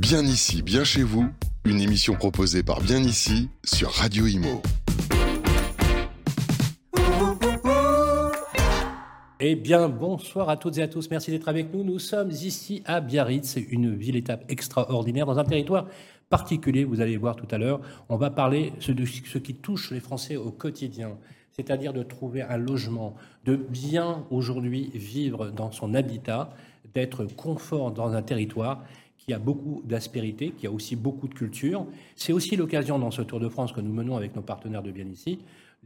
Bien ici, bien chez vous, une émission proposée par Bien ici sur Radio Imo. Eh bien, bonsoir à toutes et à tous. Merci d'être avec nous. Nous sommes ici à Biarritz, une ville-étape extraordinaire dans un territoire particulier. Vous allez voir tout à l'heure. On va parler de ce qui touche les Français au quotidien, c'est-à-dire de trouver un logement, de bien aujourd'hui vivre dans son habitat, d'être confort dans un territoire qui a beaucoup d'aspérité, qui a aussi beaucoup de culture. C'est aussi l'occasion dans ce Tour de France que nous menons avec nos partenaires de Bien ici,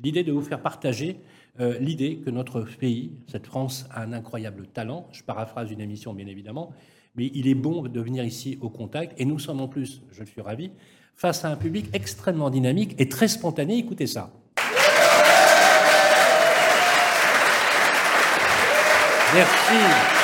l'idée de vous faire partager euh, l'idée que notre pays, cette France, a un incroyable talent. Je paraphrase une émission, bien évidemment, mais il est bon de venir ici au contact. Et nous sommes en plus, je suis ravi, face à un public extrêmement dynamique et très spontané. Écoutez ça. Merci.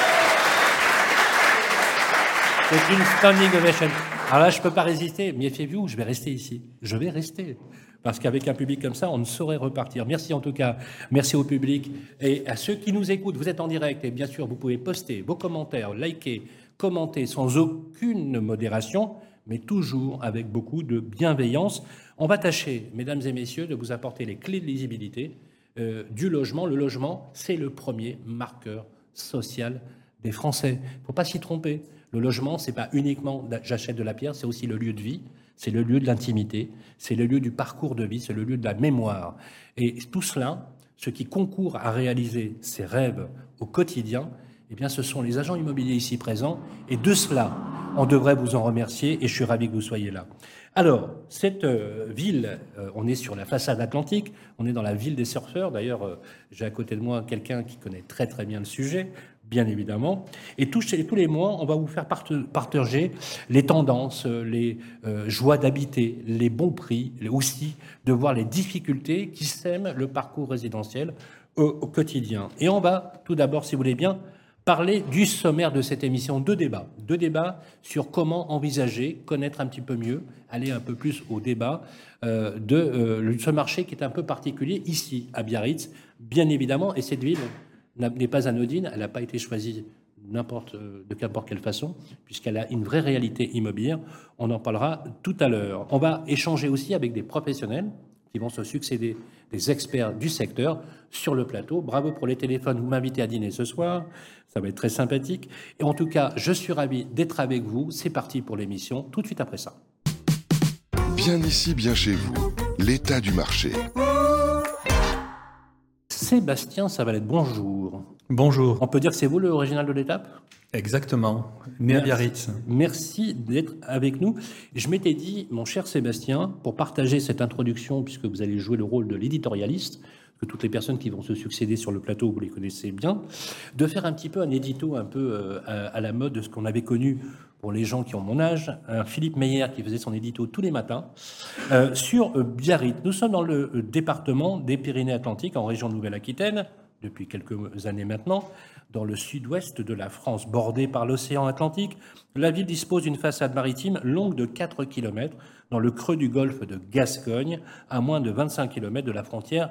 C'est une standing ovation. Alors là, je ne peux pas résister. Méfiez-vous, je vais rester ici. Je vais rester. Parce qu'avec un public comme ça, on ne saurait repartir. Merci en tout cas. Merci au public et à ceux qui nous écoutent. Vous êtes en direct et bien sûr, vous pouvez poster vos commentaires, liker, commenter sans aucune modération, mais toujours avec beaucoup de bienveillance. On va tâcher, mesdames et messieurs, de vous apporter les clés de lisibilité euh, du logement. Le logement, c'est le premier marqueur social des Français. Il ne faut pas s'y tromper. Le logement, c'est pas uniquement j'achète de la pierre, c'est aussi le lieu de vie, c'est le lieu de l'intimité, c'est le lieu du parcours de vie, c'est le lieu de la mémoire. Et tout cela, ce qui concourt à réaliser ces rêves au quotidien, eh bien, ce sont les agents immobiliers ici présents. Et de cela, on devrait vous en remercier et je suis ravi que vous soyez là. Alors, cette euh, ville, euh, on est sur la façade atlantique, on est dans la ville des surfeurs. D'ailleurs, euh, j'ai à côté de moi quelqu'un qui connaît très très bien le sujet, bien évidemment. Et tous, les mois, on va vous faire partager les tendances, les euh, joies d'habiter, les bons prix, aussi de voir les difficultés qui sèment le parcours résidentiel au, quotidien. Et on va tout d'abord, si vous voulez bien, parler du sommaire de cette émission. Deux débats. Deux débats sur comment envisager, connaître un petit peu mieux, aller un peu plus au débat euh, de euh, ce marché qui est un peu particulier ici, à Biarritz, bien évidemment, et cette ville n'est pas anodine, elle n'a pas été choisie n'importe de n'importe quelle façon, puisqu'elle a une vraie réalité immobilière. On en parlera tout à l'heure. On va échanger aussi avec des professionnels qui vont se succéder, des experts du secteur sur le plateau. Bravo pour les téléphones, vous m'invitez à dîner ce soir, ça va être très sympathique. Et en tout cas, je suis ravi d'être avec vous. C'est parti pour l'émission, tout de suite après ça. Bien ici, bien chez vous, l'état du marché. Sébastien Savalette, bonjour. Bonjour. On peut dire que c'est vous l'original de l'étape? Exactement, né à Biarritz. Merci d'être avec nous. Je m'étais dit, mon cher Sébastien, pour partager cette introduction, puisque vous allez jouer le rôle de l'éditorialiste, que toutes les personnes qui vont se succéder sur le plateau, vous les connaissez bien, de faire un petit peu un édito un peu euh, à la mode de ce qu'on avait connu pour les gens qui ont mon âge, un Philippe Meyer qui faisait son édito tous les matins, euh, sur euh, Biarritz. Nous sommes dans le euh, département des Pyrénées-Atlantiques, en région Nouvelle-Aquitaine, depuis quelques années maintenant, dans le sud-ouest de la France, bordée par l'océan Atlantique. La ville dispose d'une façade maritime longue de 4 km dans le creux du golfe de Gascogne, à moins de 25 km de la frontière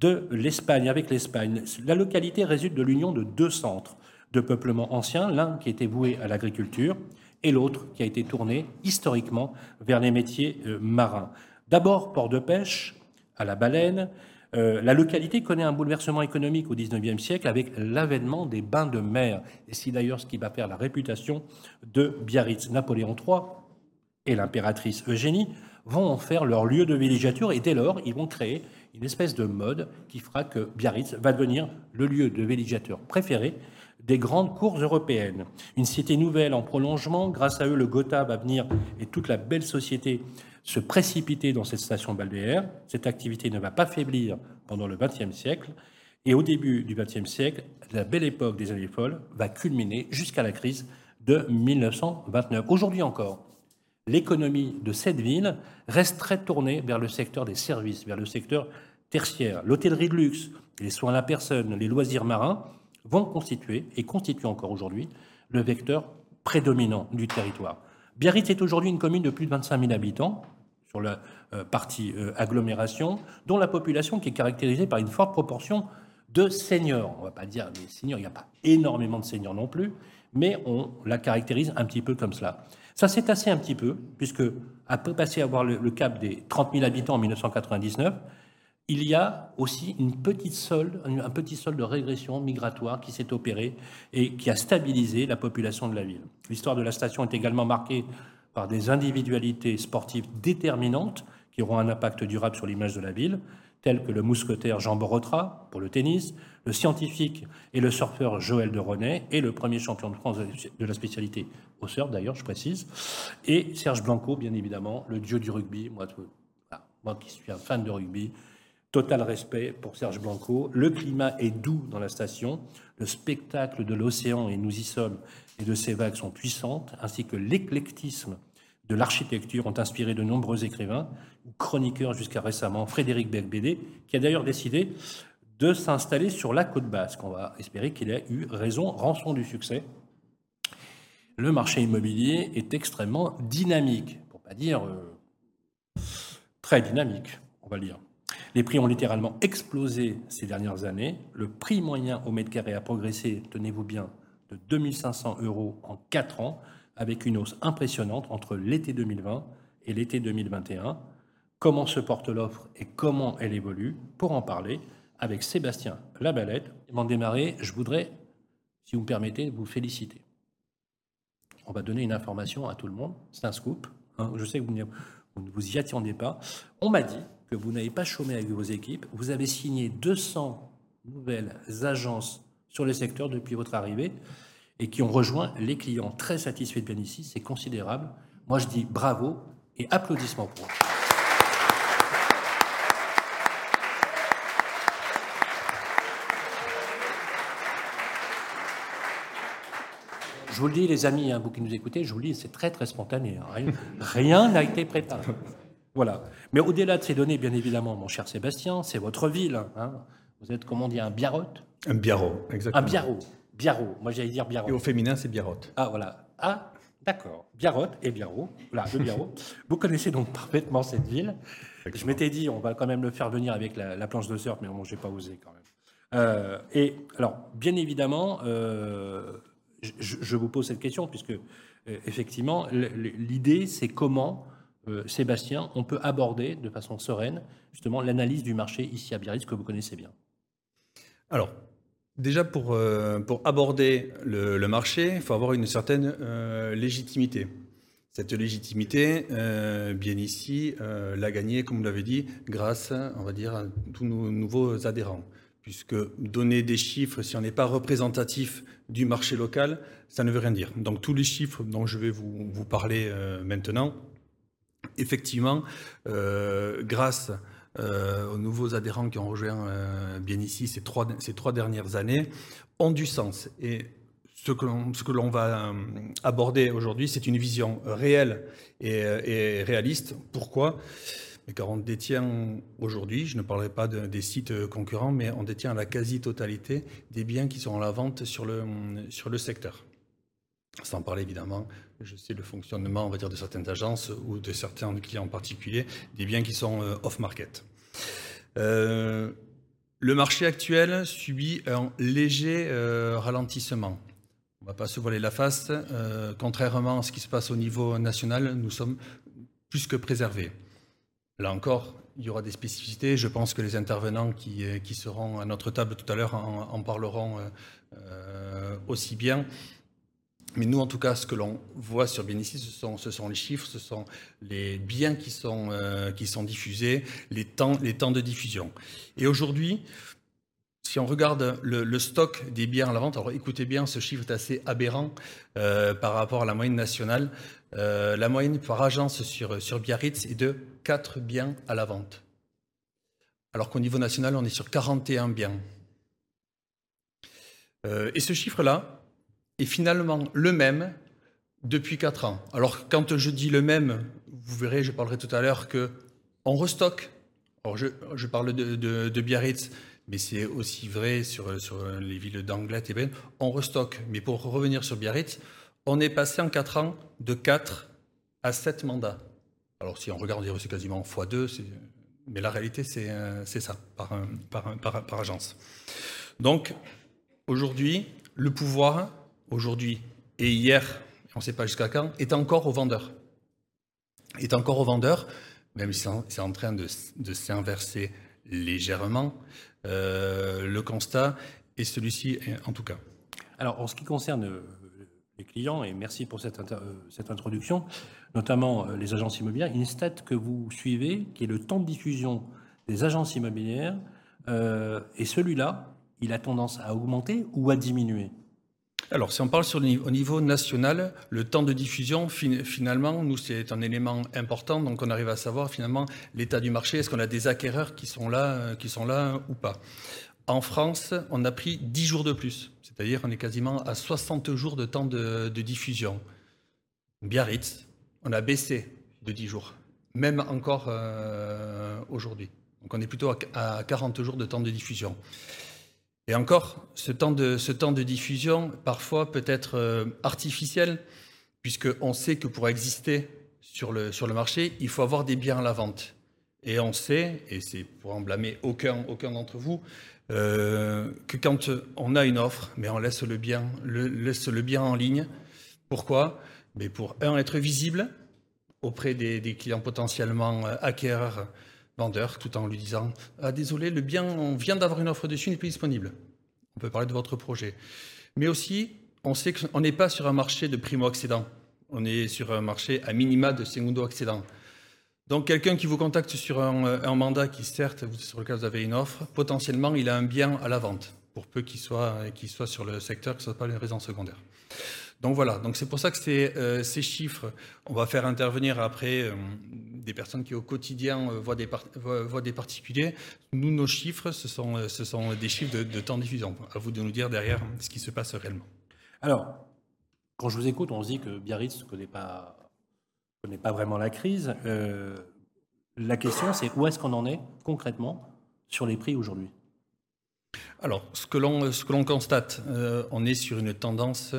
de l'Espagne, avec l'Espagne. La localité résulte de l'union de deux centres de peuplement ancien, l'un qui était voué à l'agriculture et l'autre qui a été tourné historiquement vers les métiers euh, marins. D'abord port de pêche, à la baleine, euh, la localité connaît un bouleversement économique au XIXe siècle avec l'avènement des bains de mer. Et c'est d'ailleurs ce qui va faire la réputation de Biarritz. Napoléon III et l'impératrice Eugénie vont en faire leur lieu de villégiature et dès lors, ils vont créer une espèce de mode qui fera que Biarritz va devenir le lieu de villégiature préféré des grandes cours européennes. Une cité nouvelle en prolongement, grâce à eux, le Gotha va venir et toute la belle société se précipiter dans cette station balnéaire. Cette activité ne va pas faiblir pendant le XXe siècle. Et au début du XXe siècle, la belle époque des années folles va culminer jusqu'à la crise de 1929. Aujourd'hui encore, l'économie de cette ville reste très tournée vers le secteur des services, vers le secteur tertiaire. L'hôtellerie de luxe, les soins à la personne, les loisirs marins vont constituer, et constituent encore aujourd'hui, le vecteur prédominant du territoire. Biarritz est aujourd'hui une commune de plus de 25 000 habitants, sur la euh, partie euh, agglomération, dont la population qui est caractérisée par une forte proportion de seniors. On ne va pas dire des seniors, il n'y a pas énormément de seniors non plus, mais on la caractérise un petit peu comme cela. Ça s'est tassé un petit peu, puisque après passer à avoir le, cap des 30 000 habitants en 1999, il y a aussi un petit solde de régression migratoire qui s'est opéré et qui a stabilisé la population de la ville. L'histoire de la station est également marquée par des individualités sportives déterminantes qui auront un impact durable sur l'image de la ville, tels que le mousquetaire Jean Borotra pour le tennis, le scientifique et le surfeur Joël de René, et le premier champion de France de la spécialité au surf d'ailleurs, je précise, et Serge Blanco, bien évidemment, le dieu du rugby. Moi qui suis un fan de rugby, total respect pour Serge Blanco. Le climat est doux dans la station, le spectacle de l'océan, et nous y sommes, et de ses vagues sont puissantes, ainsi que l'éclectisme de l'architecture ont inspiré de nombreux écrivains chroniqueurs jusqu'à récemment, Frédéric Becbédé, qui a d'ailleurs décidé de s'installer sur la côte basque. On va espérer qu'il a eu raison, rançon du succès. Le marché immobilier est extrêmement dynamique, pour pas dire euh, très dynamique, on va le dire. Les prix ont littéralement explosé ces dernières années. Le prix moyen au mètre carré a progressé, tenez-vous bien, de 2500 euros en 4 ans, avec une hausse impressionnante entre l'été 2020 et l'été 2021. Comment se porte l'offre et comment elle évolue? Pour en parler, avec Sébastien Labalette. Avant de démarrer, je voudrais, si vous me permettez, vous féliciter. On va donner une information à tout le monde, c'est un scoop. Hein. je sais que vous ne vous y attendez pas. On m'a dit que vous n'avez pas chômé avec vos équipes. Vous avez signé 200 nouvelles agences sur le secteur depuis votre arrivée et qui ont rejoint les clients très satisfaits de bien ici. C'est considérable. Moi, je dis bravo et applaudissements pour eux. Je vous le dis, les amis, hein, vous qui nous écoutez, je vous le dis, c'est très, très spontané. Hein. Rien n'a été préparé. Voilà. Mais au-delà de ces données, bien évidemment, mon cher Sébastien, c'est votre ville. Hein. Vous êtes, comment on dit, un biarrote Un biarrot, exactement. Un biarrot. Biarrot. Moi, j'allais dire biarrot. Et au féminin, c'est biarrote. Ah, voilà. Ah, d'accord. Biarrote et biarrot. Voilà, le biarrot. vous connaissez donc parfaitement cette ville. Je m'étais dit, on va quand même le faire venir avec la, planche de surf, mais bon, je n'ai pas osé quand même. Euh, et alors, bien évidemment, euh, je, vous pose cette question puisque euh, effectivement l'idée c'est comment euh, Sébastien on peut aborder de façon sereine justement l'analyse du marché ici à Biarritz que vous connaissez bien. Alors déjà pour, euh, pour aborder le, marché il faut avoir une certaine légitimité. Cette légitimité, bien ici, l'a gagnée, comme vous l'avez dit, grâce, on va dire, à tous nos nouveaux adhérents puisque donner des chiffres, si on n'est pas représentatif du marché local, ça ne veut rien dire. Donc tous les chiffres dont je vais vous, parler euh, maintenant, effectivement, euh, grâce euh, aux nouveaux adhérents qui ont rejoint bien ici ces trois, ces dernières années, ont du sens. Et ce que l'on va aborder aujourd'hui, c'est une vision réelle et, réaliste. Pourquoi? Car on détient aujourd'hui, je ne parlerai pas des sites concurrents, mais on détient la quasi-totalité des biens qui sont à la vente sur le secteur. Sans parler évidemment, je sais le fonctionnement, on va dire, de certaines agences ou de certains clients en particulier, des biens qui sont euh, off-market. Euh, le marché actuel subit un léger euh, ralentissement. On ne va pas se voiler la face. contrairement à ce qui se passe au niveau national, nous sommes plus que préservés. Là encore, il y aura des spécificités. Je pense que les intervenants qui, seront à notre table tout à l'heure en, parleront aussi bien. Mais nous, en tout cas, ce que l'on voit sur bien ici, ce sont, les chiffres, ce sont les biens qui sont, sont diffusés, les temps, de diffusion. Et aujourd'hui, si on regarde le, stock des biens à la vente, alors écoutez bien, ce chiffre est assez aberrant par rapport à la moyenne nationale. la moyenne par agence sur, Biarritz est de 4 biens à la vente. Alors qu'au niveau national, on est sur 41 biens. Euh, et ce chiffre-là est finalement le même depuis 4 ans. Alors quand je dis le même, vous verrez, je parlerai tout à l'heure que on restocke. Alors je, parle de, Biarritz, mais c'est aussi vrai sur, sur les villes d'Anglet et Ben. On restocke. Mais pour revenir sur Biarritz, on est passé en 4 ans de 4 à 7 mandats. Alors si on regarde, c'est quasiment x2, mais la réalité, c'est ça, par, agence. Donc, aujourd'hui, le pouvoir, aujourd'hui et hier, on ne sait pas jusqu'à quand, est encore au vendeur. Est encore au vendeur, même si c'est en train de, s'inverser légèrement. Euh, le constat est celui-ci, en tout cas. Alors, en ce qui concerne euh, les clients, et merci pour cette, euh, cette introduction, notamment les agences immobilières, une stat que vous suivez, qui est le temps de diffusion des agences immobilières, et celui-là, il a tendance à augmenter ou à diminuer? Alors, si on parle au niveau national, le temps de diffusion, finalement, nous, c'est un élément important. Donc, on arrive à savoir, finalement, l'état du marché. Est-ce qu'on a des acquéreurs qui sont là, euh, qui sont là ou pas? En France, on a pris 10 jours de plus. C'est-à-dire, on est quasiment à 60 jours de temps de, diffusion. Biarritz, on a baissé de 10 jours, même encore euh, aujourd'hui. Donc, on est plutôt à 40 jours de temps de diffusion. Et encore, ce temps de, diffusion, parfois peut être euh, artificiel, puisqu'on sait que pour exister sur le, marché, il faut avoir des biens à la vente. Et on sait, et c'est pour en blâmer aucun, d'entre vous, euh, que quand on a une offre, mais on laisse le bien, en ligne. Pourquoi? Mais Pour, un, être visible auprès des, des clients potentiellement euh, acquéreurs vendeur tout en lui disant ah, Désolé, le bien, on vient d'avoir une offre dessus, n'est plus disponible. On peut parler de votre projet. Mais aussi, on sait qu'on n'est pas sur un marché de primo-accédant. On est sur un marché à minima de segundo-accédant. Donc, quelqu'un qui vous contacte sur un, mandat qui, certes, sur lequel vous avez une offre, potentiellement, il a un bien à la vente, pour peu qu'il soit, soit sur le secteur, que ce ne soit pas une résidence secondaire. Donc voilà, donc c'est pour ça que ces, euh, ces, chiffres, on va faire intervenir après euh, des personnes qui au quotidien euh, voient, des voient, des particuliers. Nous, nos chiffres, ce sont, ce sont des chiffres de, temps diffusion. À vous de nous dire derrière ce qui se passe réellement. Alors, quand je vous écoute, on se dit que Biarritz ne connaît pas, connaît pas vraiment la crise. la question, c'est où est-ce qu'on en est concrètement sur les prix aujourd'hui? Alors, ce que l'on constate, on est sur une tendance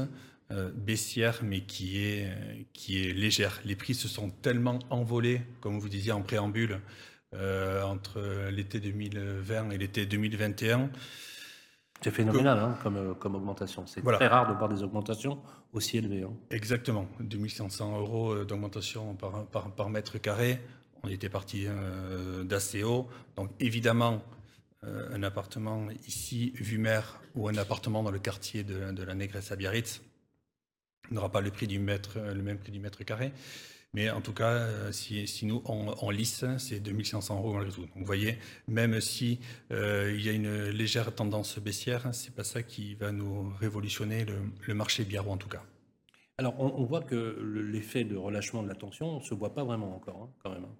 baissière, mais qui est, qui est légère. Les prix se sont tellement envolés, comme vous disiez en préambule, euh, entre l'été 2020 et l'été 2021. C'est phénoménal hein, comme, euh, comme, augmentation. C'est très rare de voir des augmentations aussi élevées. Hein. Exactement. 2500 euros d'augmentation par, par, mètre carré. On était parti d'assez haut. Donc évidemment, un appartement ici, vue mer, ou un appartement dans le quartier de, de la Négresse à Biarritz, n'aura pas le, prix du mètre, le même prix du mètre carré. Mais en tout cas, euh, si, si nous, on, lisse, c'est 2500 euros malgré tout. Donc vous voyez, même si euh, y a une légère tendance baissière, c'est pas ça qui va nous révolutionner le, marché biarro en tout cas. Alors on, voit que l'effet de relâchement de la tension ne se voit pas vraiment encore, hein, quand même. Hein.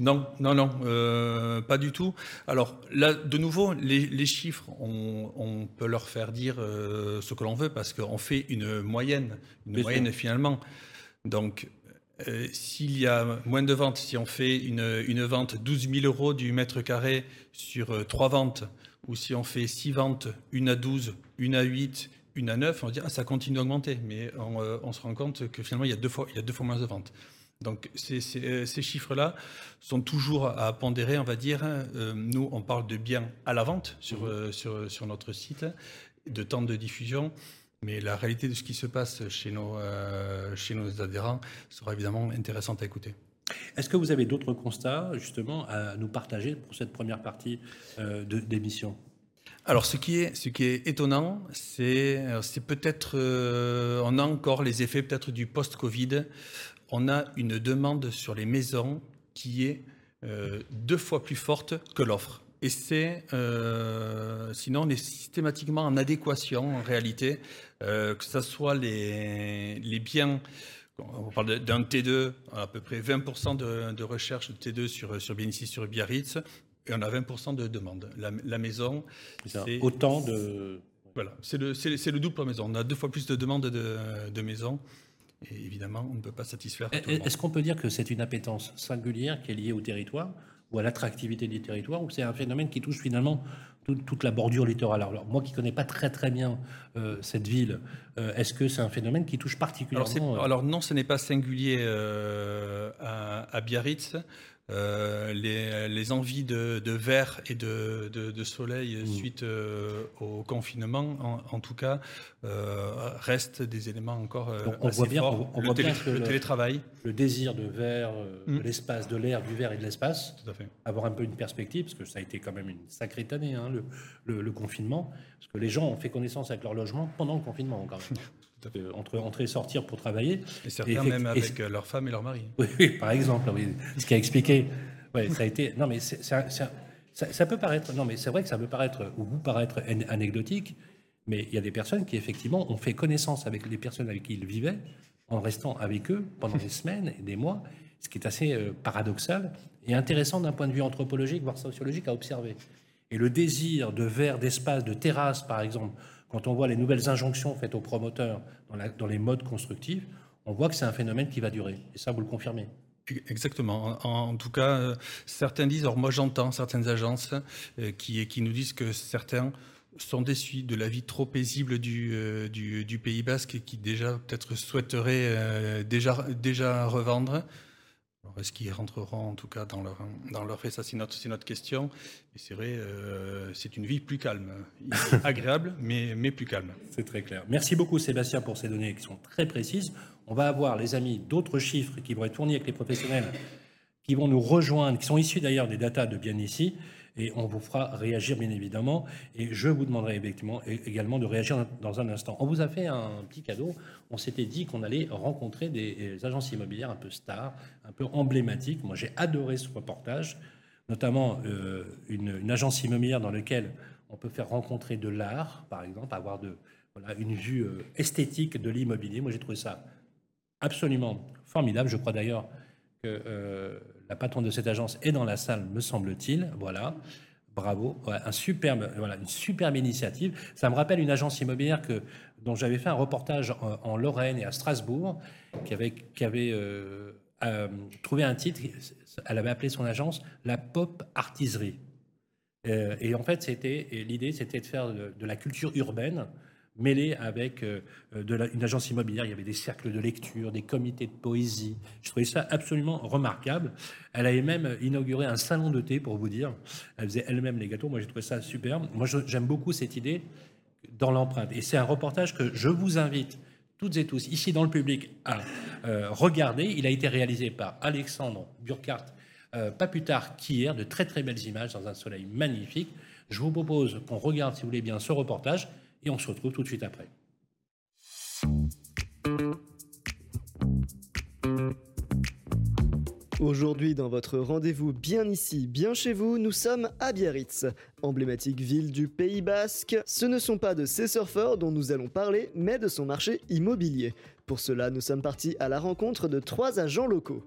Non, non, non, euh, pas du tout. Alors là, de nouveau, les, chiffres, on, peut leur faire dire euh, ce que l'on veut parce qu'on fait une moyenne, une moyenne finalement. Donc, euh, s'il y a moins de ventes, si on fait une, vente 12 000 euros du mètre carré sur trois ventes, ou si on fait six ventes, une à 12, une à 8, une à 9, on va dire ah, ça continue d'augmenter, mais on, se rend compte que finalement il y a deux fois, il y a deux fois moins de ventes. Donc euh, ces, chiffres-là sont toujours à pondérer, on va dire. Euh, nous, on parle de biens à la vente sur, mmh. euh, sur, notre site, de temps de diffusion, mais la réalité de ce qui se passe chez nos, chez nos adhérents sera évidemment intéressante à écouter. Est-ce que vous avez d'autres constats, justement, à nous partager pour cette première partie d'émission? Alors, ce qui est, ce qui est étonnant, c'est, c'est peut-être, on a encore les effets peut-être du post-Covid on a une demande sur les maisons qui est euh, deux fois plus forte que l'offre. Et c'est, euh, sinon, on est systématiquement en adéquation en réalité, euh, que ce soit les, les, biens, on parle d'un T2, à peu près 20% de, recherche de T2 sur, sur sur Biarritz, et on a 20% de demande. La, maison, c'est autant de... Voilà, c'est le, le, double maison. On a deux fois plus de demandes de, de maisons. Et évidemment, on ne peut pas satisfaire tout Est-ce qu'on peut dire que c'est une appétence singulière qui est liée au territoire ou à l'attractivité du territoire, ou c'est un phénomène qui touche finalement toute la bordure littorale? Alors, moi qui ne connais pas très très bien euh, cette ville, euh, est-ce que c'est un phénomène qui touche particulièrement Alors, euh, alors non, ce n'est pas singulier à, Biarritz. Euh, les, envies de, verre et de, soleil mm. suite au confinement, en, tout cas, restent des éléments encore on, assez voit bien, forts. On, le, le, télétravail. Le désir de verre, de mm. l'espace, de l'air, du verre et de l'espace. Tout à fait. Avoir un peu une perspective, parce que ça a été quand même une sacrée année, hein, le, confinement. Parce que les gens ont fait connaissance avec leur logement pendant le confinement, quand même. Entre entrer et sortir pour travailler. Et certains même avec euh, leur femme et leur mari. Oui, par exemple, ce qui a expliqué. Ouais, ça a été. Non, mais ça, ça, peut paraître. Non, mais c'est vrai que ça peut paraître ou vous paraître anecdotique, mais il y a des personnes qui effectivement ont fait connaissance avec les personnes avec qui ils vivaient en restant avec eux pendant des semaines et des mois, ce qui est assez euh, paradoxal et intéressant d'un point de vue anthropologique, voire sociologique à observer. Et le désir de verre, d'espace, de terrasse, par exemple, quand on voit les nouvelles injonctions faites aux promoteurs dans, les modes constructifs, on voit que c'est un phénomène qui va durer. Et ça, vous le confirmez. Exactement. En, tout cas, euh, certains disent, alors moi j'entends certaines agences euh, qui, nous disent que certains sont déçus de la vie trop paisible du, euh, du, Pays Basque et qui déjà peut-être souhaiteraient déjà revendre. Est-ce qu'ils rentreront en tout cas dans leur, dans leur fait? Ça, c'est notre, notre, question. Et c'est vrai, euh, c'est une vie plus calme. Agréable, mais, mais plus calme. C'est très clair. Merci beaucoup, Sébastien, pour ces données qui sont très précises. On va avoir, les amis, d'autres chiffres qui vont être fournis avec les professionnels qui vont nous rejoindre, qui sont issus d'ailleurs des datas de bien ici et on vous fera réagir bien évidemment. Et je vous demanderai effectivement également de réagir dans un instant. On vous a fait un petit cadeau. On s'était dit qu'on allait rencontrer des agences immobilières un peu stars, un peu emblématiques. Moi, j'ai adoré ce reportage, notamment euh, une, agence immobilière dans laquelle on peut faire rencontrer de l'art, par exemple, avoir une vue euh, esthétique de l'immobilier. Moi, j'ai trouvé ça absolument formidable. Je crois d'ailleurs que euh, la patronne de cette agence est dans la salle, me semble-t-il. Voilà. Bravo, un superbe, voilà, une superbe initiative. Ça me rappelle une agence immobilière que, dont j'avais fait un reportage en, Lorraine et à Strasbourg, qui avait, euh, euh, trouvé un titre. Elle avait appelé son agence la Pop Artiserie. Euh, et en fait, c'était l'idée, c'était de faire de, la culture urbaine mêlé avec euh, une agence immobilière. Il y avait des cercles de lecture, des comités de poésie. Je trouvais ça absolument remarquable. Elle avait même inauguré un salon de thé, pour vous dire. Elle faisait elle-même les gâteaux. Moi, j'ai trouvé ça superbe. Moi, j'aime beaucoup cette idée dans l'empreinte. Et c'est un reportage que je vous invite toutes et tous, ici dans le public, à euh, regarder. Il a été réalisé par Alexandre Burkhardt, euh, pas plus tard qu'hier, de très très belles images dans un soleil magnifique. Je vous propose qu'on regarde, si vous voulez bien, ce reportage et on se retrouve tout de suite après. Aujourd'hui, dans votre rendez-vous bien ici, bien chez vous, nous sommes à Biarritz, emblématique ville du Pays Basque. Ce ne sont pas de ces surfeurs dont nous allons parler, mais de son marché immobilier. Pour cela, nous sommes partis à la rencontre de trois agents locaux.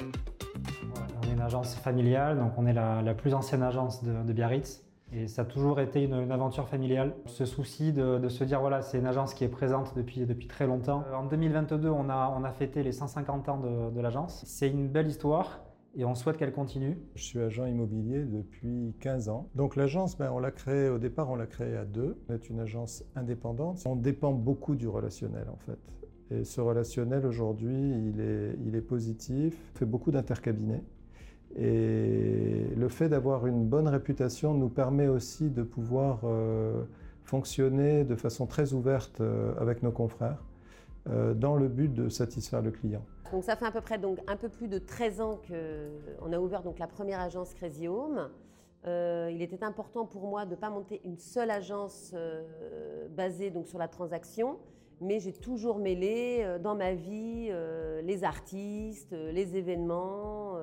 On est une agence familiale, donc on est la, plus ancienne agence de Biarritz. Et ça a toujours été une, aventure familiale. Ce souci de, se dire, voilà, c'est une agence qui est présente depuis, depuis très longtemps. En 2022, on a, on a fêté les 150 ans de, de l'agence. C'est une belle histoire et on souhaite qu'elle continue. Je suis agent immobilier depuis 15 ans. Donc l'agence, ben, on l'a créée, au départ, on l'a créée à deux. On est une agence indépendante. On dépend beaucoup du relationnel, en fait. Et ce relationnel, aujourd'hui, il est, il est positif. On fait beaucoup d'intercabinets. Et le fait d'avoir une bonne réputation nous permet aussi de pouvoir euh, fonctionner de façon très ouverte euh, avec nos confrères euh, dans le but de satisfaire le client. Donc ça fait à peu près donc, un peu plus de 13 ans qu'on a ouvert donc, la première agence Crazy Home. il était important pour moi de ne pas monter une seule agence basée donc, sur la transaction, mais j'ai toujours mêlé dans ma vie les artistes, les événements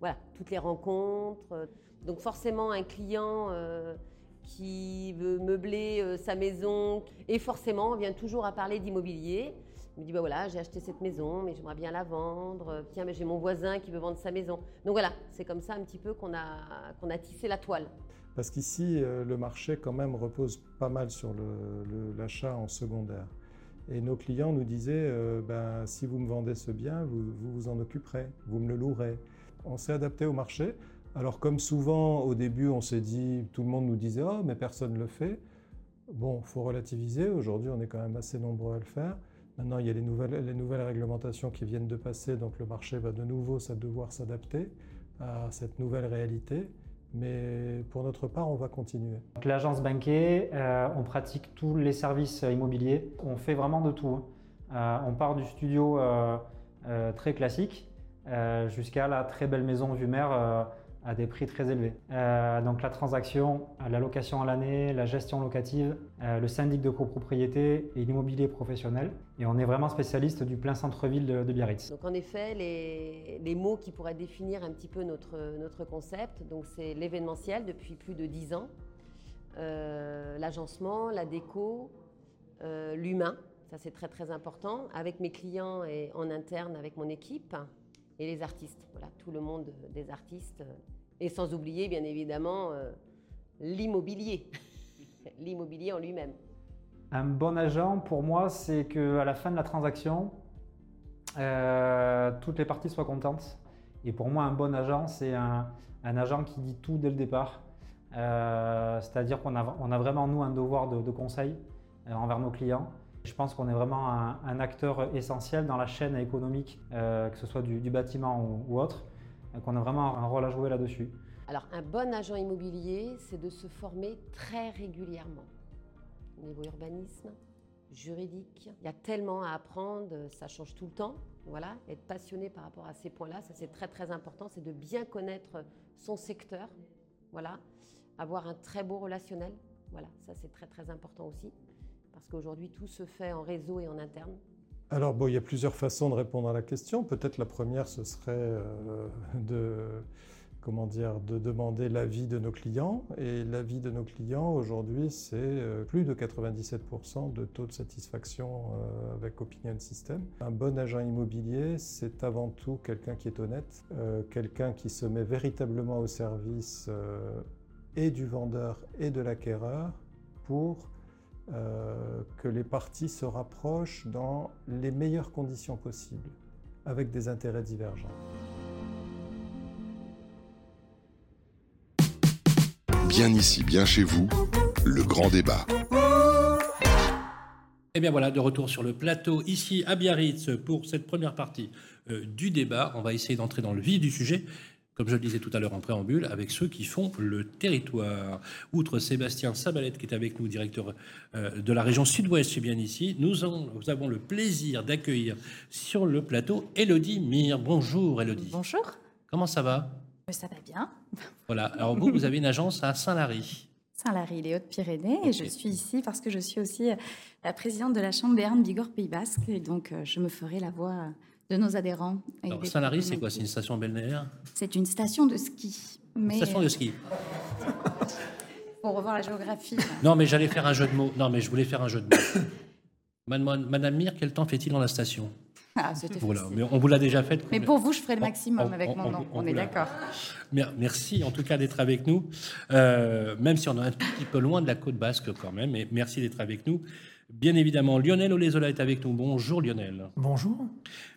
voilà, toutes les rencontres. Donc forcément, un client euh, qui veut meubler euh, sa maison, et forcément, on vient toujours à parler d'immobilier. Il me dit, bah voilà, j'ai acheté cette maison, mais j'aimerais bien la vendre. Tiens, mais j'ai mon voisin qui veut vendre sa maison. Donc voilà, c'est comme ça un petit peu qu'on a, a tissé la toile. Parce qu'ici, euh, le marché quand même repose pas mal sur l'achat en secondaire. Et nos clients nous disaient, ben, si vous me vendez ce bien, vous vous en occuperez, vous me le louerez on s'est adapté au marché. Alors comme souvent au début on s'est dit, tout le monde nous disait oh mais personne ne le fait. Bon, faut relativiser. Aujourd'hui on est quand même assez nombreux à le faire. Maintenant, il y a les nouvelles, les nouvelles réglementations qui viennent de passer, donc le marché va de nouveau devoir s'adapter à cette nouvelle réalité. Mais pour notre part, on va continuer. L'agence banquée, euh, on pratique tous les services immobiliers. On fait vraiment de tout. hein. Euh, on part du studio euh, très classique euh, jusqu'à la très belle maison vue mer euh, à des prix très élevés. Euh, donc la transaction, la location à l'année, la gestion locative, le syndic de copropriété et l'immobilier professionnel. Et on est vraiment spécialiste du plein centre-ville de, Biarritz. Donc en effet, les, les mots qui pourraient définir un petit peu notre, notre concept, donc c'est l'événementiel depuis plus de 10 ans, l'agencement, la déco, l'humain, ça c'est très très important, avec mes clients et en interne avec mon équipe, et les artistes, voilà, tout le monde des artistes, et sans oublier bien évidemment euh, l'immobilier, l'immobilier en lui-même. Un bon agent, pour moi, c'est qu'à la fin de la transaction, euh, toutes les parties soient contentes. Et pour moi, un bon agent, c'est un, agent qui dit tout dès le départ. Euh, C'est-à-dire qu'on a, on a vraiment, nous, un devoir de, de conseil envers nos clients. Je pense qu'on est vraiment un, acteur essentiel dans la chaîne économique, euh, que ce soit du, bâtiment ou, ou autre, qu'on a vraiment un rôle à jouer là-dessus. Alors, un bon agent immobilier, c'est de se former très régulièrement. Au niveau urbanisme, juridique, il y a tellement à apprendre, ça change tout le temps. Voilà, être passionné par rapport à ces points-là, ça c'est très très important, c'est de bien connaître son secteur. Voilà, avoir un très beau relationnel. Voilà, ça c'est très très important aussi, parce qu'aujourd'hui tout se fait en réseau et en interne. Alors, bon, il y a plusieurs façons de répondre à la question. Peut-être la première, ce serait euh, de, comment dire, de demander l'avis de nos clients. Et l'avis de nos clients, aujourd'hui, c'est euh, plus de 97% de taux de satisfaction euh, avec Opinion System. Un bon agent immobilier, c'est avant tout quelqu'un qui est honnête, quelqu'un qui se met véritablement au service et du vendeur et de l'acquéreur pour euh, que les parties se rapprochent dans les meilleures conditions possibles, avec des intérêts divergents. Bien ici, bien chez vous, le grand débat. Et Eh bien voilà, de retour sur le plateau ici à Biarritz pour cette première partie euh, du débat. On va essayer d'entrer dans le vif du sujet, comme je le disais tout à l'heure en préambule, avec ceux qui font le territoire. Outre Sébastien Sabalette qui est avec nous, directeur euh, de la région sud-ouest, c'est bien ici, nous, en- nous avons le plaisir d'accueillir sur le plateau Elodie Mire. Bonjour Elodie. Bonjour, Comment ça va? Ça va bien. Voilà, alors vous, vous avez une agence à Saint-Lary. Saint-Lary, les Hautes-Pyrénées, et je suis ici parce que je suis aussi euh, la présidente de la Chambre Béarn Bigorre Pays Basque, et donc euh, je me ferai la voix de nos adhérents. et Alors c'est quoi C'est une station balnéaire C'est une station de ski. Mais Station de ski. pour revoir la géographie, Non, mais j'allais faire un jeu de mots. Non, mais je voulais faire un jeu de mots. Madame, Madame Mire, quel temps fait-il dans la station? Ah, c'était Voilà, mais on vous l'a déjà fait. Mais pour vous, je ferai le maximum on- avec on- mon on- nom, on est d'accord. Mer- Merci en tout cas d'être avec nous, Euh, même si on est un tout petit peu loin de la côte basque quand même. Mais merci d'être avec nous. Bien évidemment, Lionel Olezola est avec nous. Bonjour Lionel. Bonjour.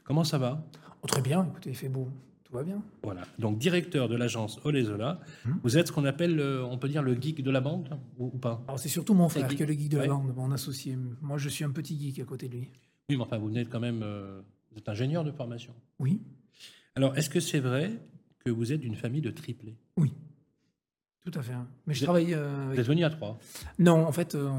Comment ça va? Oh, très bien, écoutez, il fait beau. Tout va bien Voilà. Donc directeur de l'agence Olezola. Hum. Vous êtes ce qu'on appelle, euh, on peut dire, le geek de la bande ou, ou pas? Alors, c'est surtout mon frère qui est le geek de Ouais. la bande, mon associé. Moi, je suis un petit geek à côté de lui. Oui, mais enfin, vous venez quand même. euh, vous êtes ingénieur de formation. Oui, Alors, est-ce que c'est vrai que vous êtes d'une famille de triplés? Oui. Tout à fait. hein. Mais je travaille euh, Vous êtes venu à trois? Non, en fait, euh,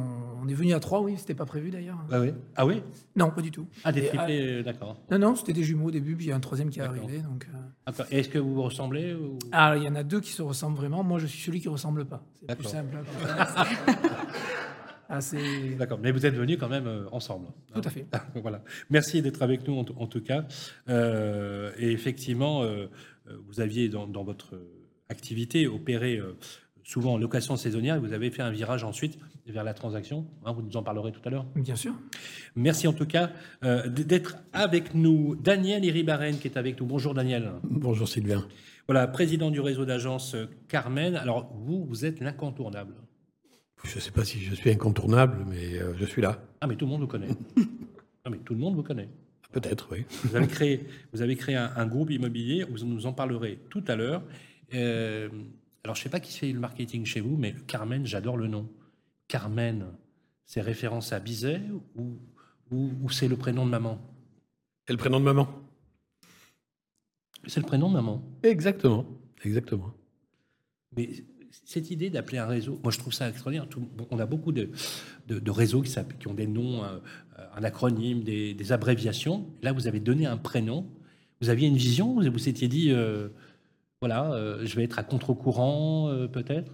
on est venu à trois, oui, c'était pas prévu d'ailleurs. oui. Ah oui? Non, pas du tout. Ah, des triplés, euh, d'accord. Non, non, c'était des jumeaux au début, puis il y a un troisième qui est arrivé. Donc, euh. Est-ce que vous vous ressemblez ou- Ah, il y en a deux qui se ressemblent vraiment. Moi, je suis celui qui ressemble pas. C'est plus D'accord. simple. hein, ah. D'accord, mais vous êtes venus quand même ensemble. Tout à fait. voilà. Merci d'être avec nous en, tout- en tout cas. Et effectivement, vous aviez dans, dans votre activité opéré euh, souvent en location saisonnière et vous avez fait un virage ensuite vers la transaction. hein, vous nous en parlerez tout à l'heure. Bien sûr. Merci en tout cas euh, d'être avec nous. Daniel Iribarren qui est avec nous. Bonjour Daniel. Bonjour Sylvain. Voilà, président du réseau d'agence euh, Carmen. Alors vous, vous êtes l'incontournable. Je ne sais pas si je suis incontournable, mais euh, je suis là. Ah mais tout le monde vous connaît. ah mais tout le monde vous connaît. Peut-être, oui. Vous avez créé, vous avez créé un, un groupe immobilier, vous nous en parlerez tout à l'heure. Euh, alors, je ne sais pas qui fait le marketing chez vous, mais Carmen, j'adore le nom. Carmen, c'est référence à Bizet ou, ou, ou c'est le prénom de maman? C'est le prénom de maman. C'est le prénom de maman. Exactement. Exactement. Mais cette idée d'appeler un réseau, moi je trouve ça extraordinaire. Tout- on a beaucoup de, de- de réseaux qui, ont des noms, euh, un acronyme, des, des abréviations. Là, vous avez donné un prénom. Vous aviez une vision Vous vous étiez dit, euh, voilà, euh, je vais être à contre-courant, euh, peut-être?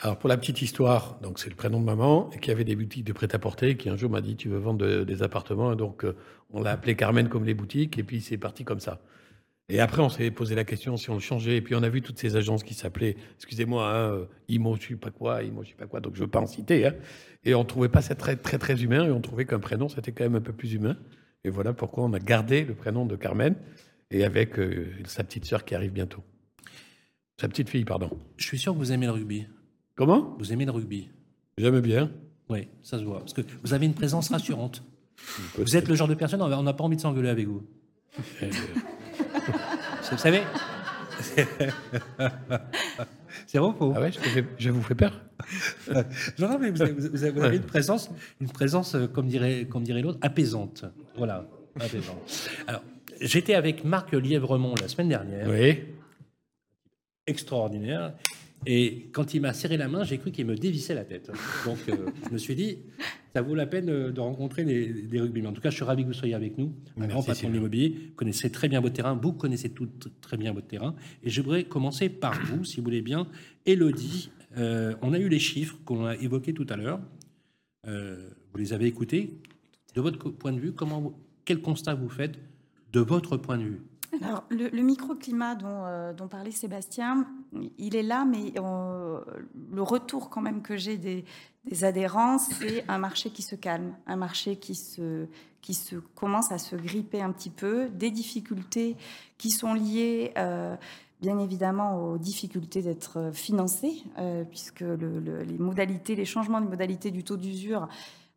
Alors pour la petite histoire, donc c'est le prénom de maman qui avait des boutiques de prêt-à-porter qui un jour m'a dit tu veux vendre de- des appartements? Et donc euh, on l'a appelé Carmen comme les boutiques et puis c'est parti comme ça. Et après on s'est posé la question si on le changeait et puis on a vu toutes ces agences qui s'appelaient, excusez-moi, hein, Imo je sais pas quoi, Imo je sais pas quoi, donc je veux pas en citer. hein. et on trouvait pas ça très très très humain et on trouvait qu'un prénom c'était quand même un peu plus humain. Et voilà pourquoi on a gardé le prénom de Carmen et avec euh, sa petite sœur qui arrive bientôt. Sa petite fille, pardon. Je suis sûr que vous aimez le rugby. Comment? Vous aimez le rugby J'aime bien. Oui, ça se voit. Parce que vous avez une présence rassurante. Vous êt le genre de personne, on n'a pas envie de s'engueuler avec vous. Vous savez C'est ou faux Ah ouais, je, te fais- je vous fais peur Non, non, mais vous avez, vous avez- vous avez une présence, une présence euh, comme dirait, comme dirait l'autre, apaisante. Voilà, apaisante. Alors, j'étais avec Marc Lièvremont la semaine dernière. Oui. Extraordinaire. Et quand il m'a serré la main, j'ai cru qu'il me dévissait la tête. Donc, euh, je me suis dit, ça vaut la peine euh, de rencontrer les, des rugbymen. En tout cas, je suis ravi que vous soyez avec nous. Un Merci, grand patron de l'immobilier, vous connaissez très bien votre terrain, vous connaissez tout très bien votre terrain. Et j'aimerais commencer par vous, si vous voulez bien. Élodie, euh, on a eu les chiffres qu'on a évoqués tout à l'heure. Euh, vous les avez écoutés. De votre point de vue, comment, quel constat vous faites de votre point de vue Alors, le, microclimat dont, euh, dont parlait Sébastien, il est là, mais le retour quand même que j'ai des, adhérents, c'est un marché qui se calme, un marché qui se, qui se commence à se gripper un petit peu, des difficultés qui sont liées euh, bien évidemment aux difficultés d'être financé, euh, puisque le- le- les modalités, les changements de modalités du taux d'usure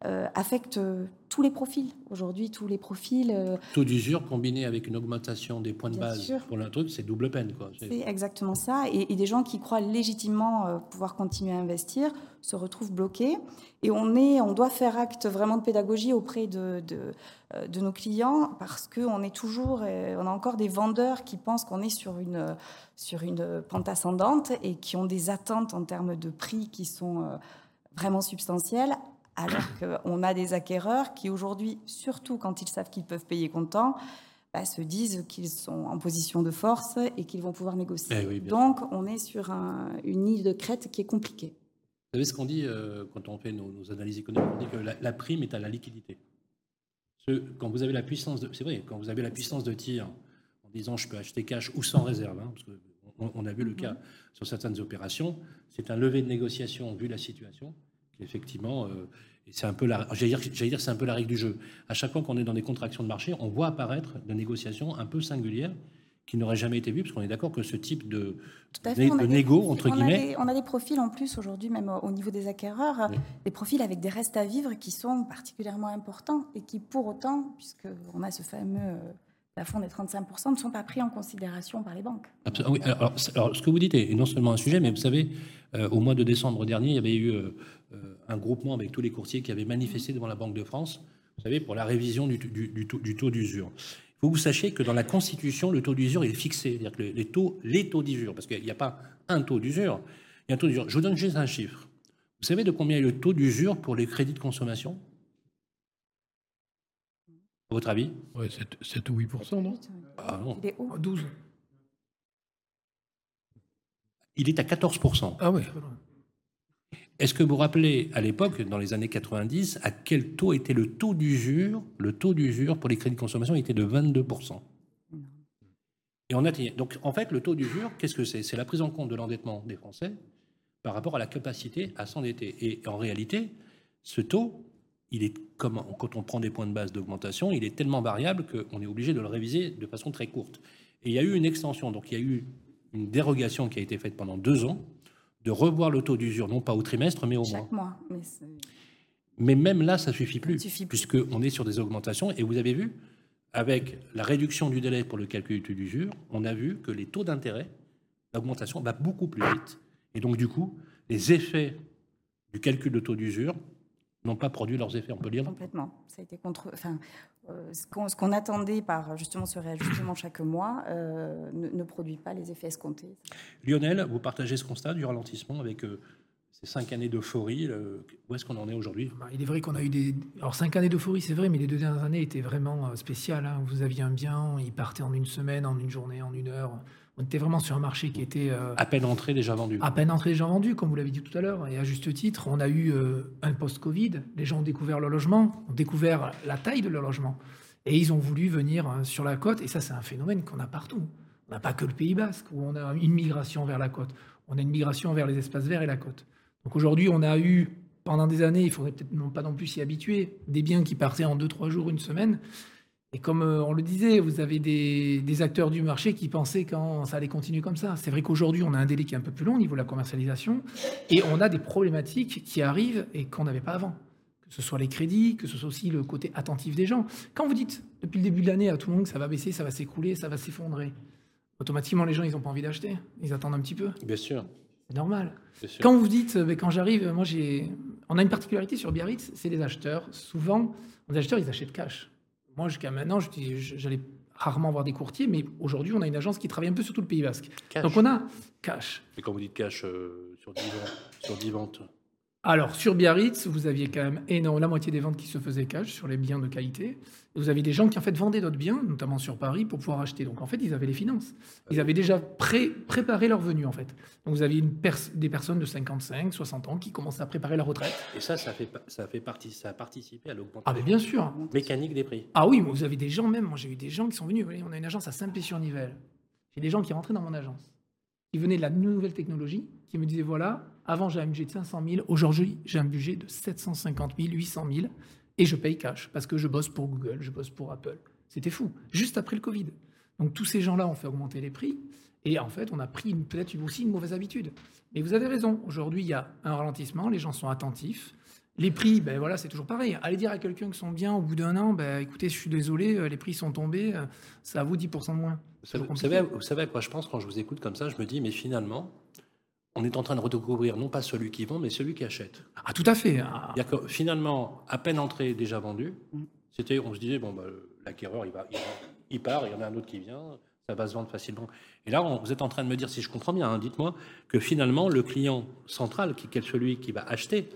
euh, affectent euh, tous les profils. Aujourd'hui, tous les profils. euh, Taux d'usure combiné avec une augmentation des points de base sûr. pour le truc, c'est double peine. Quoi. C'est- exactement ça. Et, et des gens qui croient légitimement euh, pouvoir continuer à investir se retrouvent bloqués. Et on, est, on doit faire acte vraiment de pédagogie auprès de, de, euh, de nos clients parce qu'on est toujours, on a encore des vendeurs qui pensent qu'on est sur une, sur une pente ascendante et qui ont des attentes en termes de prix qui sont vraiment substantielles. Alors qu'on a des acquéreurs qui aujourd'hui, surtout quand ils savent qu'ils peuvent payer comptant, bah, se disent qu'ils sont en position de force et qu'ils vont pouvoir négocier. Eh oui, Donc, on est sur un- une île de crête qui est compliquée. Vous savez ce qu'on dit euh, quand on fait nos, nos analyses économiques? On dit que la, la prime est à la liquidité. Ce- quand vous avez la puissance c'est vrai, quand vous avez la puissance de tir en disant je peux acheter cash ou sans réserve, hein, parce que on, on a vu le cas sur certaines opérations, c'est un lever de négociation vu la situation. Effectivement, euh, c'est un peu la, j'allais dire, dire c'est un peu la règle du jeu. À chaque fois qu'on est dans des contractions de marché, on voit apparaître des négociations un peu singulières qui n'auraient jamais été vues, parce qu'on est d'accord que ce type de, de, fait, négo, profils- entre on a guillemets, des- On a des profils en plus aujourd'hui, même au niveau des acquéreurs, Oui. des profils avec des restes à vivre qui sont particulièrement importants et qui, pour autant, puisqu'on a ce fameux euh, plafond des 35%, ne sont pas pris en considération par les banques. Alors, ce que vous dites est non seulement un sujet, mais vous savez, euh, au mois de décembre dernier, il y avait eu euh, euh, un groupement avec tous les courtiers qui avaient manifesté devant la Banque de France, vous savez, pour la révision du taux d'usure. Il faut que vous sachiez que dans la Constitution, le taux d'usure est fixé, c'est-à-dire que les taux, les taux d'usure, parce qu'il n'y a pas un taux d'usure, il y a un taux d'usure. Je vous donne juste un chiffre. Vous savez de combien est le taux d'usure pour les crédits de consommation? À votre avis? Ouais, 7, ou 8 non? Ah non. Il est haut. 12. Il est à 14% Ah oui. Est-ce que vous vous rappelez à l'époque, dans les années 90, à quel taux était le taux d'usure Le taux d'usure pour les crédits de consommation était de 22% Et on a donc en fait le taux d'usure, qu'est-ce que c'est? C'est la prise en compte de l'endettement des Français par rapport à la capacité à s'endetter. Et en réalité, ce taux, il est comme quand on prend des points de base d'augmentation, il est tellement variable qu'on est obligé de le réviser de façon très courte. Et il y a eu une extension, donc il y a eu une dérogation qui a été faite pendant deux ans de revoir le taux d'usure, non pas au trimestre, mais au mois. Chaque mois. Mais c'est- Mais même là, ça suffit plus, suffit plus. puisqu'on est sur des augmentations. Et vous avez vu, avec la réduction du délai pour le calcul du taux d'usure, on a vu que les taux d'intérêt, l'augmentation va beaucoup plus vite. Et donc, du coup, les effets du calcul de taux d'usure n'ont pas produit leurs effets, on peut dire Complètement. Ça a été contre. Enfin, euh, ce qu'on attendait par justement ce réajustement chaque mois euh, ne, ne, produit pas les effets escomptés. Lionel, vous partagez ce constat du ralentissement avec euh, ces cinq années d'euphorie. Où est-ce qu'on en est aujourd'hui? Bah, Il est vrai qu'on a eu des. Alors, cinq années d'euphorie, c'est vrai, mais les deux dernières années étaient vraiment spéciales. Hein. Vous aviez un bien, il partait en une semaine, en une journée, en une heure. On était vraiment sur un marché qui était... Euh, à peine entré, déjà vendu. À peine entré, déjà vendu, comme vous l'avez dit tout à l'heure. Et à juste titre, on a eu euh, un post-Covid. Les gens ont découvert leur logement, ont découvert la taille de leur logement. Et ils ont voulu venir euh, sur la côte. Et ça, c'est un phénomène qu'on a partout. On n'a pas que le Pays Basque, où on a une migration vers la côte. On a une migration vers les espaces verts et la côte. Donc aujourd'hui, on a eu, pendant des années, il faudrait peut-être non pas non plus s'y habituer, des biens qui partaient en deux, trois jours, une semaine. Et comme euh, on le disait, vous avez des, acteurs du marché qui pensaient quand ça allait continuer comme ça. C'est vrai qu'aujourd'hui, on a un délai qui est un peu plus long au niveau de la commercialisation et on a des problématiques qui arrivent et qu'on n'avait pas avant. Que ce soit les crédits, que ce soit aussi le côté attentif des gens. Quand vous dites depuis le début de l'année à tout le monde que ça va baisser, ça va s'écrouler, ça va s'effondrer, automatiquement les gens, ils n'ont pas envie d'acheter. Ils attendent un petit peu. Bien sûr. C'est normal. Quand vous dites, mais quand j'arrive, moi j'ai. On a une particularité sur Biarritz, c'est les acheteurs. Souvent, les acheteurs, ils achètent cash. Moi, jusqu'à maintenant, j'allais rarement voir des courtiers, mais aujourd'hui, on a une agence qui travaille un peu sur tout le Pays Basque. Donc on a cash. Mais quand vous dites cash euh, sur 10 sur 10 ventes alors, sur Biarritz, vous aviez quand même énorme, la moitié des ventes qui se faisaient cash sur les biens de qualité. Vous avez des gens qui, en fait, vendaient d'autres biens, notamment sur Paris, pour pouvoir acheter. Donc, en fait, ils avaient les finances. Ils avaient déjà préparé leur venue, en fait. Donc, vous aviez une des personnes de 55, 60 ans qui commençaient à préparer leur retraite. Et ça, ça, fait, ça, fait partie, ça a participé à l'augmentation ah, bien sûr. mécanique des prix. Ah oui, vous avez des gens même, moi j'ai eu des gens qui sont venus, on a une agence à Saint-Pé-sur-Nivelle. J'ai des gens qui rentraient dans mon agence. Ils venaient de la nouvelle technologie, qui me disaient, voilà, avant, j'avais un budget de 500 000. Aujourd'hui, j'ai un budget de 750 000, 800 000. Et je paye cash parce que je bosse pour Google, je bosse pour Apple. C'était fou. Juste après le Covid. Donc tous ces gens-là ont fait augmenter les prix. Et en fait, on a pris peut-être aussi une mauvaise habitude. Mais vous avez raison. Aujourd'hui, il y a un ralentissement. Les gens sont attentifs. Les prix, ben voilà, c'est toujours pareil. Allez dire à quelqu'un qu'ils sont bien au bout d'un an, ben écoutez, je suis désolé, euh, les prix sont tombés, euh, ça vaut 10% de moins. vous savez, vous savez à quoi je pense quand je vous écoute comme ça? Je me dis, mais finalement, on est en train de redécouvrir non pas celui qui vend, mais celui qui achète. Ah, tout à fait. Il y a que, finalement, à peine entré, déjà vendu. Mm. C'était, on se disait, bon, bah, l'acquéreur, il, va, il, part, il y en a un autre qui vient, ça va se vendre facilement. Et là, vous êtes en train de me dire, si je comprends bien, hein, dites-moi, que finalement, le client central, qui, est celui qui va acheter,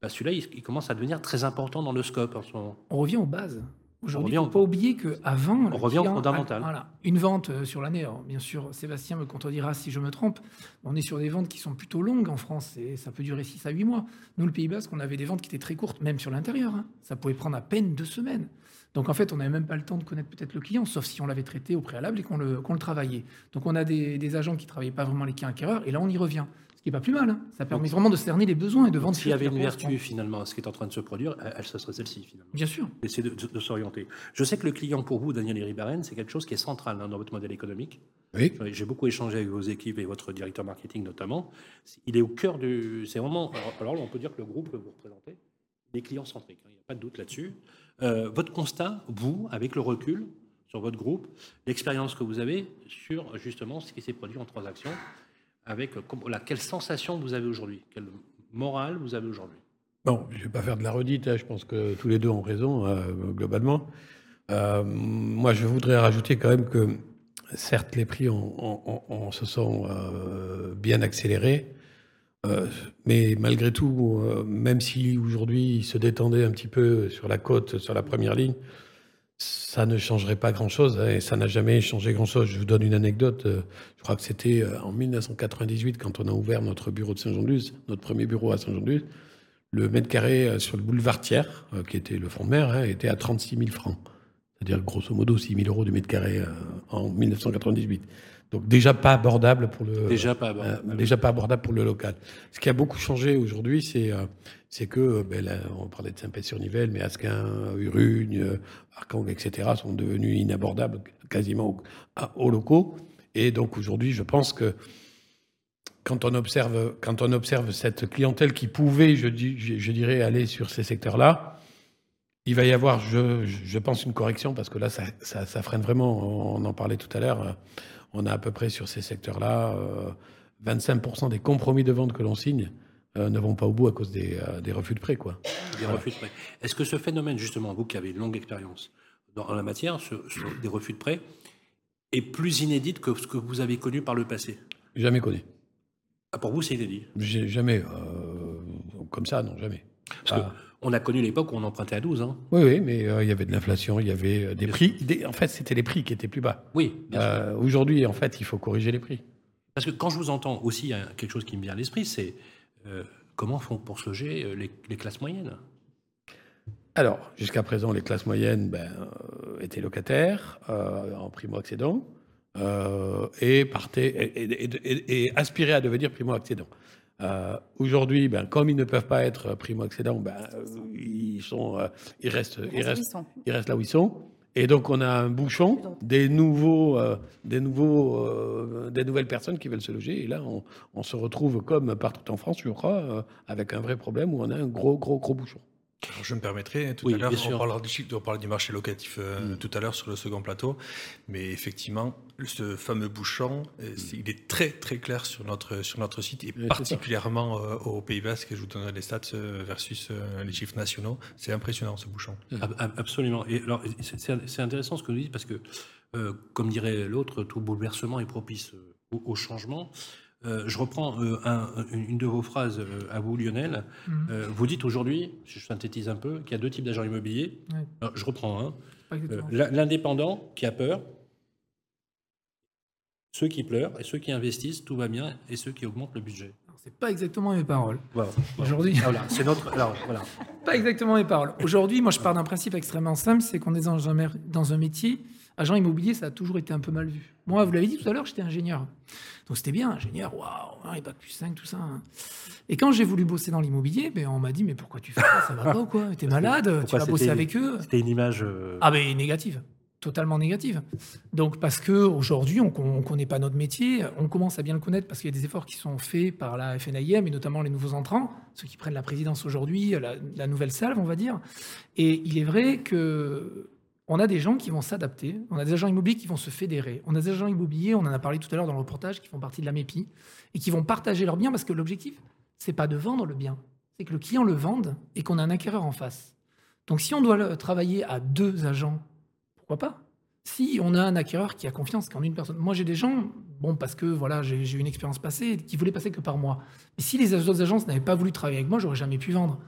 bah, celui-là, il, il, commence à devenir très important dans le scope en ce moment. On revient aux bases. Aujourd'hui, il ne faut pas oublier qu'avant... On revient au fondamental. Voilà, une vente euh, sur l'année, bien sûr, Sébastien me contredira si je me trompe, on est sur des ventes qui sont plutôt longues en France, et ça peut durer 6 à 8 mois. Nous, le Pays Basque, on avait des ventes qui étaient très courtes, même sur l'intérieur. Hein. Ça pouvait prendre à peine deux semaines. Donc en fait, on n'avait même pas le temps de connaître peut-être le client, sauf si on l'avait traité au préalable et qu'on le, le, travaillait. Donc on a des, des agents qui ne travaillaient pas vraiment les clients acquéreurs, et là on y revient pas plus mal. Hein. Ça permet vraiment de cerner les besoins et de vendre. S'il y avait une vertu finalement à ce qui est en train de se produire, elle, ce serait celle-ci finalement. Bien sûr. Essayer de, s'orienter. Je sais que le client pour vous, Daniel Ribaren, c'est quelque chose qui est central hein, dans votre modèle économique. Oui. J'ai beaucoup échangé avec vos équipes et votre directeur marketing notamment. Il est au cœur du. C'est vraiment. Alors, on peut dire que le groupe que vous représentez, des clients centriques. Hein, il n'y a pas de doute là-dessus. Euh, votre constat, vous, avec le recul sur votre groupe, l'expérience que vous avez sur justement ce qui s'est produit en transaction avec euh, la, quelle sensation vous avez aujourd'hui, quelle morale vous avez aujourd'hui? Bon, je ne vais pas faire de la redite, hein, je pense que tous les deux ont raison, euh, globalement. Euh, moi, je voudrais rajouter quand même que, certes, les prix ont, se sont bien accélérés, mais malgré tout, même si aujourd'hui ils se détendaient un petit peu sur la côte, sur la première ligne, ça ne changerait pas grand-chose et ça n'a jamais changé grand-chose. Je vous donne une anecdote. Euh, je crois que c'était euh, en 1998 quand on a ouvert notre bureau de Saint-Jean-de-Luz, notre premier bureau à Saint-Jean-de-Luz. Le mètre carré euh, sur le boulevard Thiers, qui était le front de mer, hein, était à 36 000 francs. C'est-à-dire grosso modo 6 000 euros du mètre carré en 1998. Donc déjà pas abordable pour le déjà pas abordable, euh, déjà pas abordable pour le local. Ce qui a beaucoup changé aujourd'hui, c'est euh, c'est que euh, ben, là, on parlait de Saint-Pé-sur-Nivelle, mais Asquin, Urugne, Arcang, etc. sont devenus inabordables quasiment aux, locaux. Et donc aujourd'hui, je pense que quand on observe quand on observe cette clientèle qui pouvait, je, je dirais, aller sur ces secteurs-là, il va y avoir, je, je, pense, une correction parce que là, ça, ça, ça freine vraiment. On en parlait tout à l'heure on a à peu près sur ces secteurs-là 25% euh, des compromis de vente que l'on signe euh, ne vont pas au bout à cause des, euh, des refus de prêt. Quoi. Des refus de prêt. Est-ce que ce phénomène, justement, vous qui avez une longue expérience dans la matière, ce- ce- des refus de prêt, est plus inédite que ce que vous avez connu par le passé? Jamais connu. Ah, Pour vous, c'est inédit? Jamais. euh, comme ça, non, jamais. Parce Ah. Qu'on a connu l'époque où on empruntait à 12. Hein. Oui, oui, mais euh, il y avait de l'inflation, il y avait euh, des Bien prix. des- en fait, c'était les prix qui étaient plus bas. Oui. Euh, Aujourd'hui, en fait, il faut corriger les prix. Parce que quand je vous entends aussi, il y a quelque chose qui me vient à l'esprit, c'est euh, comment font pour se loger les, les classes moyennes? Alors, jusqu'à présent, les classes moyennes ben, étaient locataires, en primo-accédant, et, partaient, et, et- et- et aspiraient à devenir primo-accédants. Euh, Aujourd'hui, ben, comme ils ne peuvent pas être primo-accédants, ben, euh, ils, sont, euh, ils, restent, ils, restent ils là où ils sont. Et donc, on a un bouchon des, nouveaux, euh, des, nouveaux, euh, des nouvelles personnes qui veulent se loger. Et là, on, on se retrouve, comme partout en France, je crois, euh, avec un vrai problème où on a un gros, gros, gros bouchon. Alors, je me permettrai, tout Oui, à l'heure, on parlera du, on du marché locatif euh, tout à l'heure sur le second plateau, mais effectivement, ce fameux bouchon, euh, c'est- il est très très clair sur notre, sur notre site, et ça. particulièrement euh, au Pays Basque, je vous donnerai les stats euh, versus les chiffres nationaux, c'est impressionnant ce bouchon. Ab- Absolument. Et alors, c'est- intéressant ce que vous dites parce que, comme dirait l'autre, tout bouleversement est propice au, au changement. Euh, je reprends euh, un- une de vos phrases euh, à vous, Lionel. Mhm. Euh, vous dites aujourd'hui, je synthétise un peu, qu'il y a deux types d'agents immobiliers. Ouais. Alors, je reprends exactement. L'indépendant qui a peur, ceux qui pleurent et ceux qui investissent, tout va bien, et ceux qui augmentent le budget. C'est pas exactement mes paroles. Voilà. Aujourd'hui, Ah, voilà, c'est notre. Alors, voilà. pas exactement mes paroles. Aujourd'hui, moi, je pars d'un principe extrêmement simple, c'est qu'on est dans un, mer- dans un métier, agent immobilier, ça a toujours été un peu mal vu. Moi, vous l'avez dit tout à l'heure, j'étais ingénieur. Donc c'était bien, ingénieur, waouh, et bac plus 5, tout ça. hein. Et quand j'ai voulu bosser dans l'immobilier, ben, on m'a dit, mais pourquoi tu fais ça? Ça va pas ou quoi? T'es malade Tu vas bosser avec eux? C'était une image. euh, Ah ben négative, totalement négative. Donc parce que aujourd'hui on, on connaît pas notre métier, on commence à bien le connaître parce qu'il y a des efforts qui sont faits par la FNIM et notamment les nouveaux entrants, ceux qui prennent la présidence aujourd'hui, la, la nouvelle salve on va dire. Et il est vrai que on a des gens qui vont s'adapter, on a des agents immobiliers qui vont se fédérer, on a des agents immobiliers, on en a parlé tout à l'heure dans le reportage, qui font partie de la MEPI et qui vont partager leurs biens parce que l'objectif c'est pas de vendre le bien, c'est que le client le vende et qu'on a un acquéreur en face. Donc si on doit le- travailler à deux agents pourquoi pas? Si on a un acquéreur qui a confiance qu'en une personne. Moi, j'ai des gens, bon, parce que voilà, j'ai une expérience passée, qui voulaient passer que par moi. Mais si les autres agences n'avaient pas voulu travailler avec moi, j'aurais jamais pu vendre.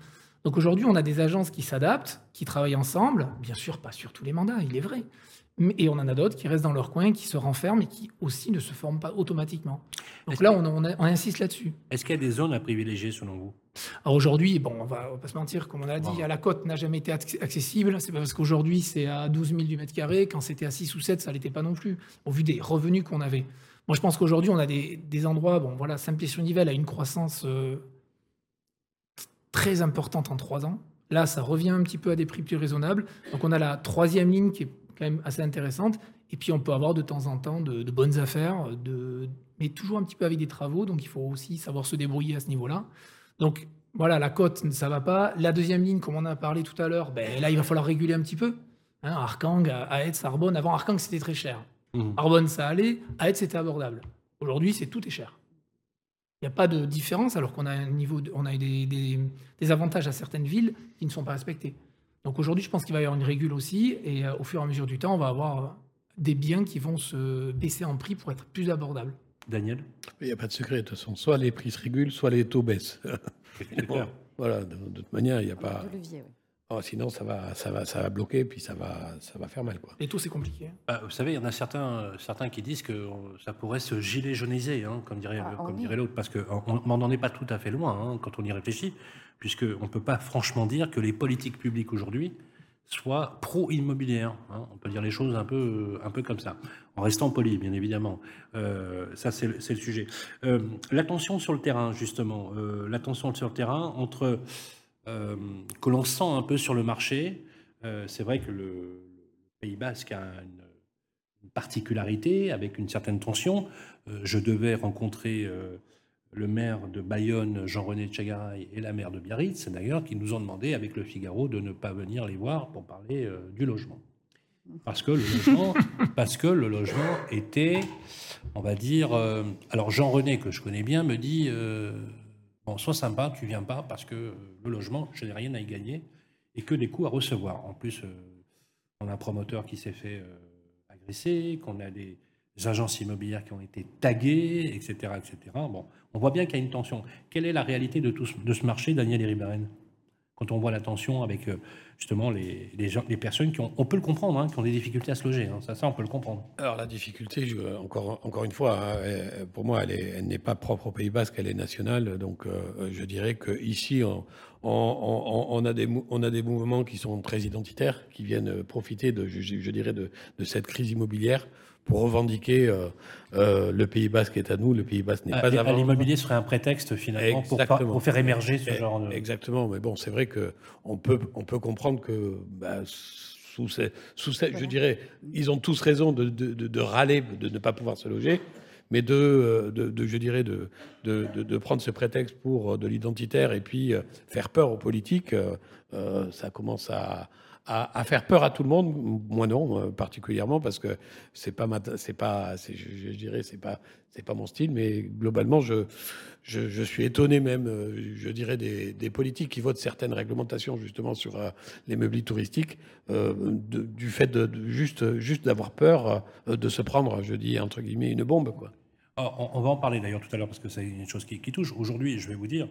Donc aujourd'hui, on a des agences qui s'adaptent, qui travaillent ensemble, bien sûr, pas sur tous les mandats, il est vrai. Mais- Et on en a d'autres qui restent dans leur coin, qui se renferment et qui aussi ne se forment pas automatiquement. Donc là, on, on a- on insiste là-dessus. Est-ce qu'il y a des zones à privilégier selon vous? Alors aujourd'hui, bon, on va, on va pas se mentir, comme on a dit, Wow. à la côte n'a jamais été acc- accessible. C'est pas parce qu'aujourd'hui c'est à 12 000 du mètre carré. Quand c'était à 6 ou 7, ça l'était pas non plus, au vu des revenus qu'on avait. Moi, je pense qu'aujourd'hui, on a des, des endroits, bon, voilà, Saint-Pied-sur-Nivelle a une croissance euh, très importante en trois ans. Là, ça revient un petit peu à des prix plus raisonnables. Donc, on a la troisième ligne qui est quand même assez intéressante. Et puis, on peut avoir de temps en temps de, de bonnes affaires, de, mais toujours un petit peu avec des travaux. Donc, il faut aussi savoir se débrouiller à ce niveau-là. Donc, voilà, la cote, ça va pas. La deuxième ligne, comme on en a parlé tout à l'heure, ben, là, il va falloir réguler un petit peu. Hein, Arkang, Aetz, Arbonne. Avant, Arkang, c'était très cher. Mhm. Arbonne, ça allait. Aetz, c'était abordable. Aujourd'hui, c'est tout est cher. Il n'y a pas de différence alors qu'on a un niveau, de- on a des, des- des avantages à certaines villes qui ne sont pas respectés. Donc aujourd'hui, je pense qu'il va y avoir une régule aussi, et euh, au fur et à mesure du temps, on va avoir des biens qui vont se baisser en prix pour être plus abordables. Daniel? Il n'y a pas de secret, de toute façon. Soit les prix se régulent, soit les taux baissent. Voilà, de, de toute manière, il n'y a pas. De levier, oui. Oh, sinon, ça va, ça, va, ça va bloquer, puis ça va, ça va faire mal. Quoi. Les taux, c'est compliqué. hein. Bah, vous savez, il y en a certains, euh, certains qui disent que euh, ça pourrait se gilet jauniser, hein, comme dirait, Ah, comme oui. dirait l'autre, parce qu'on n'en est pas tout à fait loin hein, quand on y réfléchit, puisqu'on ne peut pas franchement dire que les politiques publiques aujourd'hui soient pro-immobilières. hein. On peut dire les choses un peu, un peu comme ça, en restant poli, bien évidemment. Euh, ça, c'est le sujet. Euh, L'attention sur le terrain, justement, euh, l'attention sur le terrain entre euh, que l'on sent un peu sur le marché. Euh, c'est vrai que le, Pays Basque a une, une particularité avec une certaine tension. Euh, je devais rencontrer euh, le maire de Bayonne, Jean-René Tchagaray, et la maire de Biarritz, d'ailleurs, qui nous ont demandé avec le Figaro de ne pas venir les voir pour parler euh, du logement. Parce que le logement, parce que le logement était, on va dire. euh, alors Jean-René, que je connais bien, me dit euh, Bon, sois sympa, tu viens pas parce que le logement, je n'ai rien à y gagner et que des coûts à recevoir. En plus, on a un promoteur qui s'est fait agresser, qu'on a des agences immobilières qui ont été taguées, etc. etc. Bon, on voit bien qu'il y a une tension. Quelle est la réalité de, ce marché, Daniel Ribaren Quand on voit la tension avec euh, justement les, les, gens, les personnes qui ont, on peut le comprendre, hein, qui ont des difficultés à se loger. Hein. ça, ça, on peut le comprendre. Alors la difficulté, je, encore, encore une fois, hein, pour moi, elle n'est pas propre au Pays Basque, elle est nationale. Donc euh, je dirais qu'ici, on, on, a des, on a des mouvements qui sont très identitaires, qui viennent profiter, de, je, dirais, de cette crise immobilière pour revendiquer euh, euh, le Pays Basque est à nous, le Pays Basque n'est ah, pas à L'immobilier serait un prétexte finalement pour, faire émerger ce genre de... Exactement, mais bon, c'est vrai qu'on peut, on peut comprendre que bah, sous, sous je dirais, ils ont tous raison de, de, de, râler, de ne pas pouvoir se loger, mais de, de, je dirais, de, de, prendre ce prétexte pour de l'identitaire et puis euh, faire peur aux politiques, ça commence à à, faire peur à tout le monde. Moi non, particulièrement parce que c'est pas, c'est pas, je, dirais, c'est pas, c'est pas mon style. Mais globalement, je, je, suis étonné même, euh, je dirais, des, des, politiques qui votent certaines réglementations justement sur euh, les meubles touristiques, euh, du fait de, juste, juste d'avoir peur de se prendre, je dis entre guillemets, une bombe, quoi. on, va en parler d'ailleurs tout à l'heure parce que c'est une chose qui touche. Aujourd'hui, je vais vous dire.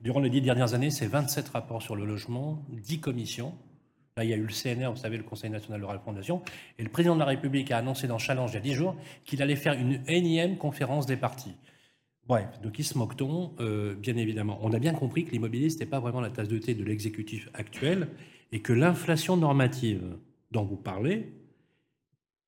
Durant les dix dernières années, c'est 27 rapports sur le logement, 10 commissions. Là, il y a eu le CNR, vous savez, le Conseil national de la refondation. Et le président de la République a annoncé dans Challenge il y a 10 jours qu'il allait faire une énième conférence des partis. Bref, de qui se moque-t-on? Euh, Bien évidemment, on a bien compris que l'immobilier, ce n'était pas vraiment la tasse de thé de l'exécutif actuel et que l'inflation normative dont vous parlez,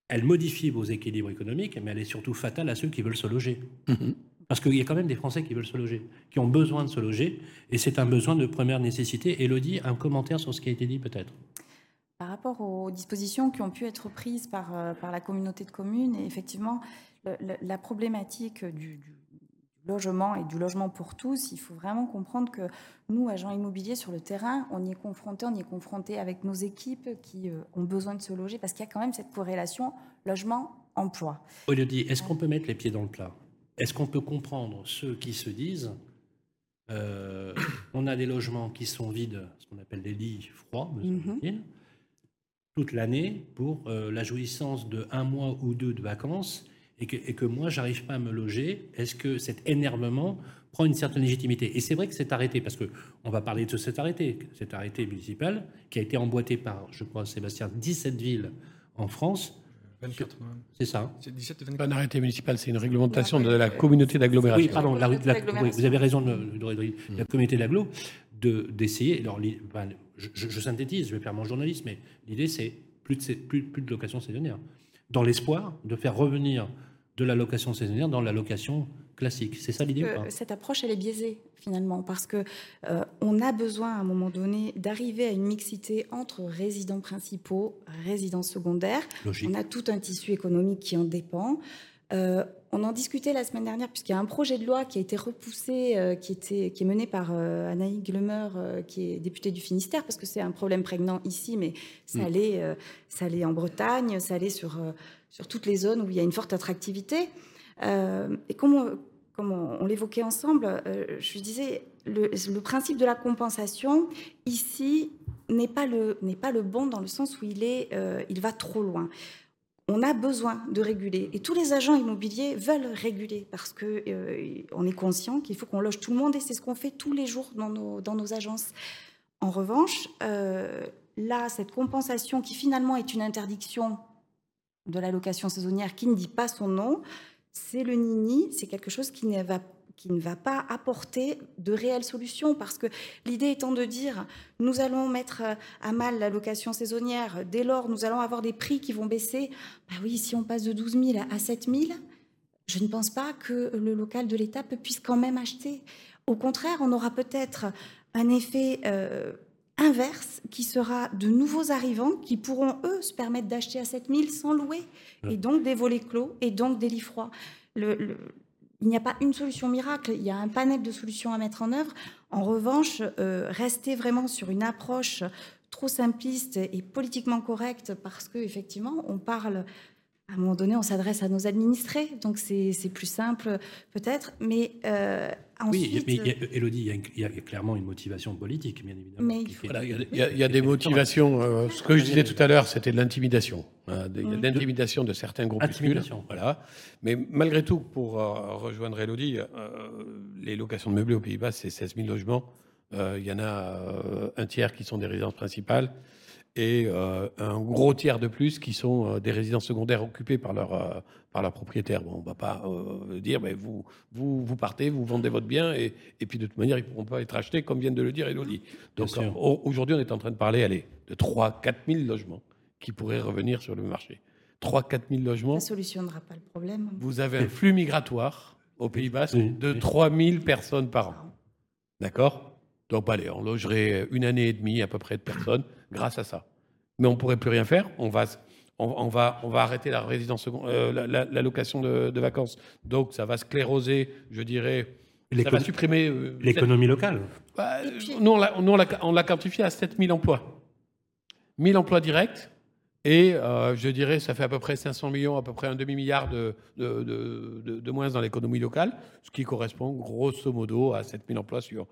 elle modifie vos équilibres économiques, mais elle est surtout fatale à ceux qui veulent se loger. Mm-hmm. Parce qu'il y a quand même des Français qui veulent se loger, qui ont besoin de se loger, et c'est un besoin de première nécessité. Elodie, un commentaire sur ce qui a été dit peut-être? Par rapport aux dispositions qui ont pu être prises par, euh, par la communauté de communes, et effectivement, la problématique du, logement et du logement pour tous, il faut vraiment comprendre que nous, agents immobiliers sur le terrain, on y est confrontés, on y est confrontés avec nos équipes qui euh, ont besoin de se loger, parce qu'il y a quand même cette corrélation logement-emploi. Elodie, est-ce qu'on peut mettre les pieds dans le plat? Est-ce qu'on peut comprendre ceux qui se disent euh, on a des logements qui sont vides, ce qu'on appelle des lits froids, mhm. toute l'année pour euh, la jouissance de un mois ou deux de vacances et que, et que moi, j'arrive pas à me loger? Est-ce que cet énervement prend une certaine légitimité? Et c'est vrai que cet arrêté, parce qu'on va parler de cet arrêté, cet arrêté municipal qui a été emboîté par, je crois, Sébastien, 17 villes en France, 24. C'est ça. C'est 17 24. Pas un arrêté municipal, c'est une réglementation de la communauté d'agglomération. Oui, pardon, vous avez raison, de, de, la communauté d'agglo, d'essayer. alors, je, synthétise, je vais faire mon journaliste, mais l'idée, c'est plus de, plus, plus de location saisonnière. Dans l'espoir de faire revenir de la location saisonnière dans la location classique. C'est ça l'idée Cette approche, elle est biaisée finalement, parce que euh, on a besoin à un moment donné d'arriver à une mixité entre résidents principaux, résidents secondaires. On a tout un tissu économique qui en dépend. Euh, on en discutait la semaine dernière puisqu'il y a un projet de loi qui a été repoussé, euh, qui, était, qui est mené par Anaïs Glemer, qui est députée du Finistère, parce que c'est un problème prégnant ici, mais ça, mm. allait, ça allait en Bretagne, ça allait sur, sur toutes les zones où il y a une forte attractivité. et comment, comme on, l'évoquait ensemble, euh, je disais, le, principe de la compensation, ici, n'est pas, le, pas le bon dans le sens où il, est, euh, il va trop loin. On a besoin de réguler. Et tous les agents immobiliers veulent réguler parce qu'on euh, est conscient qu'il faut qu'on loge tout le monde et c'est ce qu'on fait tous les jours dans nos, dans nos agences. En revanche, là, cette compensation qui finalement est une interdiction de la location saisonnière qui ne dit pas son nom, c'est le nini, c'est quelque chose qui ne, va, pas apporter de réelles solutions, parce que l'idée étant de dire, nous allons mettre à mal la location saisonnière, dès lors nous allons avoir des prix qui vont baisser, bah oui, si on passe de 12 000 à 7 000, je ne pense pas que le local de l'État puisse quand même acheter. Au contraire, on aura peut-être un effet... Euh, inverse qui sera de nouveaux arrivants qui pourront, eux, se permettre d'acheter à 7000 sans louer, et donc des volets clos, et donc des lits froids. Le, il n'y a pas une solution miracle, il y a un panel de solutions à mettre en œuvre. En revanche, euh, rester vraiment sur une approche trop simpliste et politiquement correcte, parce qu'effectivement, on parle à un moment donné, on s'adresse à nos administrés, donc c'est plus simple peut-être. Mais euh, ensuite, oui, mais il y a, Elodie, il y, a, il y, a, clairement une motivation politique, bien évidemment. Mais il, faut... voilà, il, y a, il, y a, des motivations. Euh, ce que je disais tout à l'heure, c'était de l'intimidation. Hein, de, mmh. L'intimidation de certains groupuscules. Voilà. Mais malgré tout, pour euh, rejoindre Elodie, euh, les locations de meublés aux Pays-Bas, c'est 16 000 logements. il y en a un tiers qui sont des résidences principales et euh, un gros tiers de plus qui sont euh, des résidences secondaires occupées par leur, euh, par leur propriétaire. Bon, on ne va pas dire, mais vous, vous, vous partez, vous vendez votre bien, et, et puis de toute manière, ils ne pourront pas être achetés, comme vient de le dire Elodie. Donc aujourd'hui, on est en train de parler allez, de 3-4 000 logements qui pourraient revenir sur le marché. 3-4 000 logements. Ça ne solutionnera pas le problème. Vous avez un flux migratoire au Pays Basque de 3 000 personnes par an. D'accord? Donc, allez, on logerait une année et demie à peu près de personnes grâce à ça. Mais on ne pourrait plus rien faire. On va, on, on va, on va arrêter la, résidence euh, la, la, la, location de, de, vacances. Donc, ça va scléroser, je dirais. Ça va supprimer. Euh, L'économie locale. Bah, nous, on l'a quantifié à 7000 emplois. 1000 emplois directs et euh, je dirais, ça fait à peu près 500 millions, à peu près un demi-milliard de, de, de, de, moins dans l'économie locale, ce qui correspond grosso modo à 7000 emplois si, on,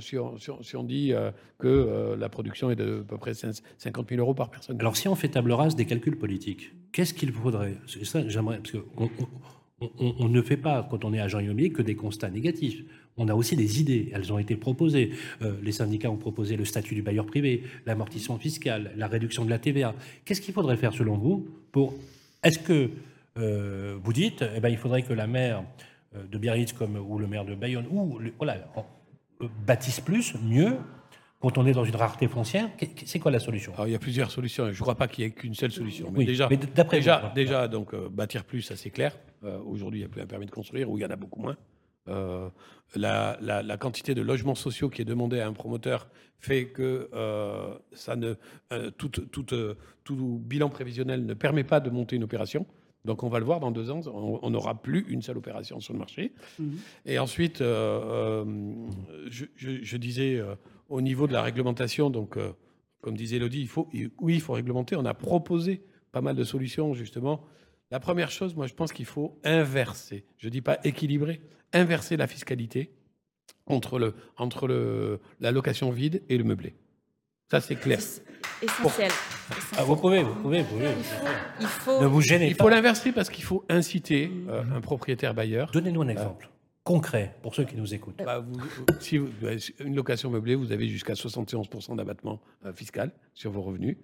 si, on, si on dit euh, que euh, la production est de à peu près 50 000 euros par personne. Alors si on fait table rase des calculs politiques, qu'est-ce qu'il faudrait? Ça, j'aimerais, parce qu'on on, on, ne fait pas, quand on est agent immobilier, que des constats négatifs on a aussi des idées, elles ont été proposées. Euh, les syndicats ont proposé le statut du bailleur privé, l'amortissement fiscal, la réduction de la TVA. Qu'est-ce qu'il faudrait faire selon vous pour... Est-ce que euh, vous dites, eh ben, il faudrait que la maire euh, de Biarritz comme, ou le maire de Bayonne ou, voilà, bâtisse plus, mieux, quand on est dans une rareté foncière, c'est quoi la solution? Alors, Il y a plusieurs solutions. Je ne crois pas qu'il y ait qu'une seule solution. Mais déjà, mais déjà, déjà donc, bâtir plus, ça c'est clair. Aujourd'hui, il n'y a plus un permis de construire, ou il y en a beaucoup moins. Euh, la, la, la, quantité de logements sociaux qui est demandée à un promoteur fait que euh, ça ne, euh, tout, tout, tout, bilan prévisionnel ne permet pas de monter une opération. Donc on va le voir dans deux ans, on n'aura plus une seule opération sur le marché. Mmh. Et ensuite, je, je, je, disais au niveau de la réglementation, donc comme disait Elodie, il faut, oui, il faut réglementer. On a proposé pas mal de solutions justement. La première chose, moi je pense qu'il faut inverser. Je ne dis pas équilibrer, inverser la fiscalité entre, le, entre le, la location vide et le meublé. Ça, c'est clair. Essentiel. Ah, vous pouvez, vous pouvez. Vous pouvez. Il faut, ne vous gênez il faut l'inverser parce qu'il faut inciter euh, un propriétaire bailleur. Donnez-nous un exemple. Euh, concret pour ceux qui nous écoutent. Bah, vous, si vous, une location meublée, vous avez jusqu'à 71% d'abattement euh, fiscal sur vos revenus.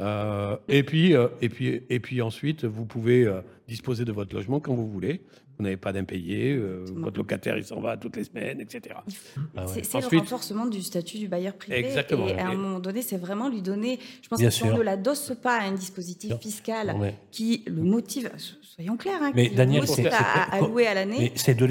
Euh, et, puis, euh, et, puis, et puis ensuite, vous pouvez euh, disposer de votre logement quand vous voulez. Vous n'avez pas d'impayé, votre locataire il s'en va toutes les semaines, etc. Ah ouais. C'est le renforcement du statut du bailleur privé. Exactement. Et à un moment donné, c'est vraiment lui donner. Je pense que si on ne l'adosse pas à un dispositif fiscal ouais. qui le motive, soyons clairs, hein, mais Daniel, c'est à, à louer à l'année. C'est de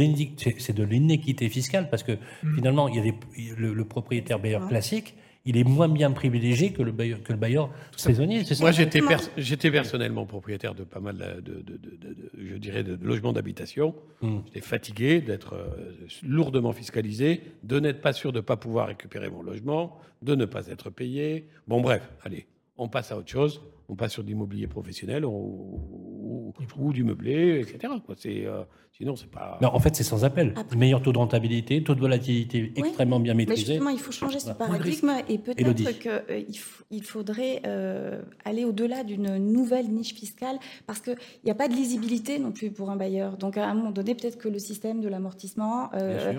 l'inéquité fiscale parce que mmh. finalement, il y a des, le, le propriétaire bailleur classique il est moins bien privilégié que le bailleur, que le bailleur saisonnier. Moi, j'étais j'étais personnellement propriétaire de pas mal de, de, de, je dirais, de logements d'habitation. Mmh. J'étais fatigué d'être euh, lourdement fiscalisé, de n'être pas sûr de ne pas pouvoir récupérer mon logement, de ne pas être payé. Bon, bref, allez, on passe à autre chose on passe sur de l'immobilier professionnel ou, ou, ou, du meublé, etc. C'est, euh, sinon, c'est pas. Non, en fait, c'est sans appel. Après... Meilleur taux de rentabilité, taux de volatilité oui, extrêmement bien maîtrisé. Mais justement, il faut changer ce paradigme et peut-être qu'il euh, il faudrait euh, aller au-delà d'une nouvelle niche fiscale parce qu'il n'y a pas de lisibilité non plus pour un bailleur. Donc, à un moment donné, peut-être que le système de l'amortissement euh,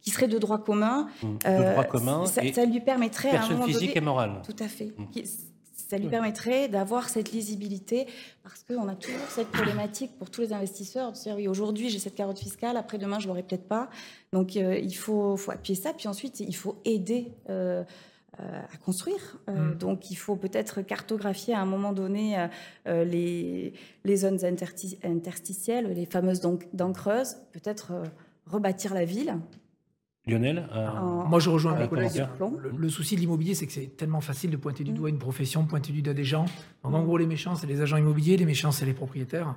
qui serait de droit commun. Mmh. De droit commun. Ça, ça, lui permettrait à un moment physique donné, et morale. Tout à fait. Mmh ça lui permettrait d'avoir cette lisibilité parce qu'on a toujours cette problématique pour tous les investisseurs de dire oui aujourd'hui j'ai cette carotte fiscale après demain je l'aurai peut-être pas. Donc euh, il faut, faut, appuyer ça. Puis ensuite il faut aider euh, euh, à construire. Mmh. donc il faut peut-être cartographier à un moment donné les, les, zones interstitielles les fameuses dents creuses peut-être rebâtir la ville Lionel euh, Moi, je rejoins mes collègues. Le, le, souci de l'immobilier, c'est que c'est tellement facile de pointer du doigt une profession, pointer du doigt des gens. Donc, en gros, les méchants, c'est les agents immobiliers, les méchants, c'est les propriétaires.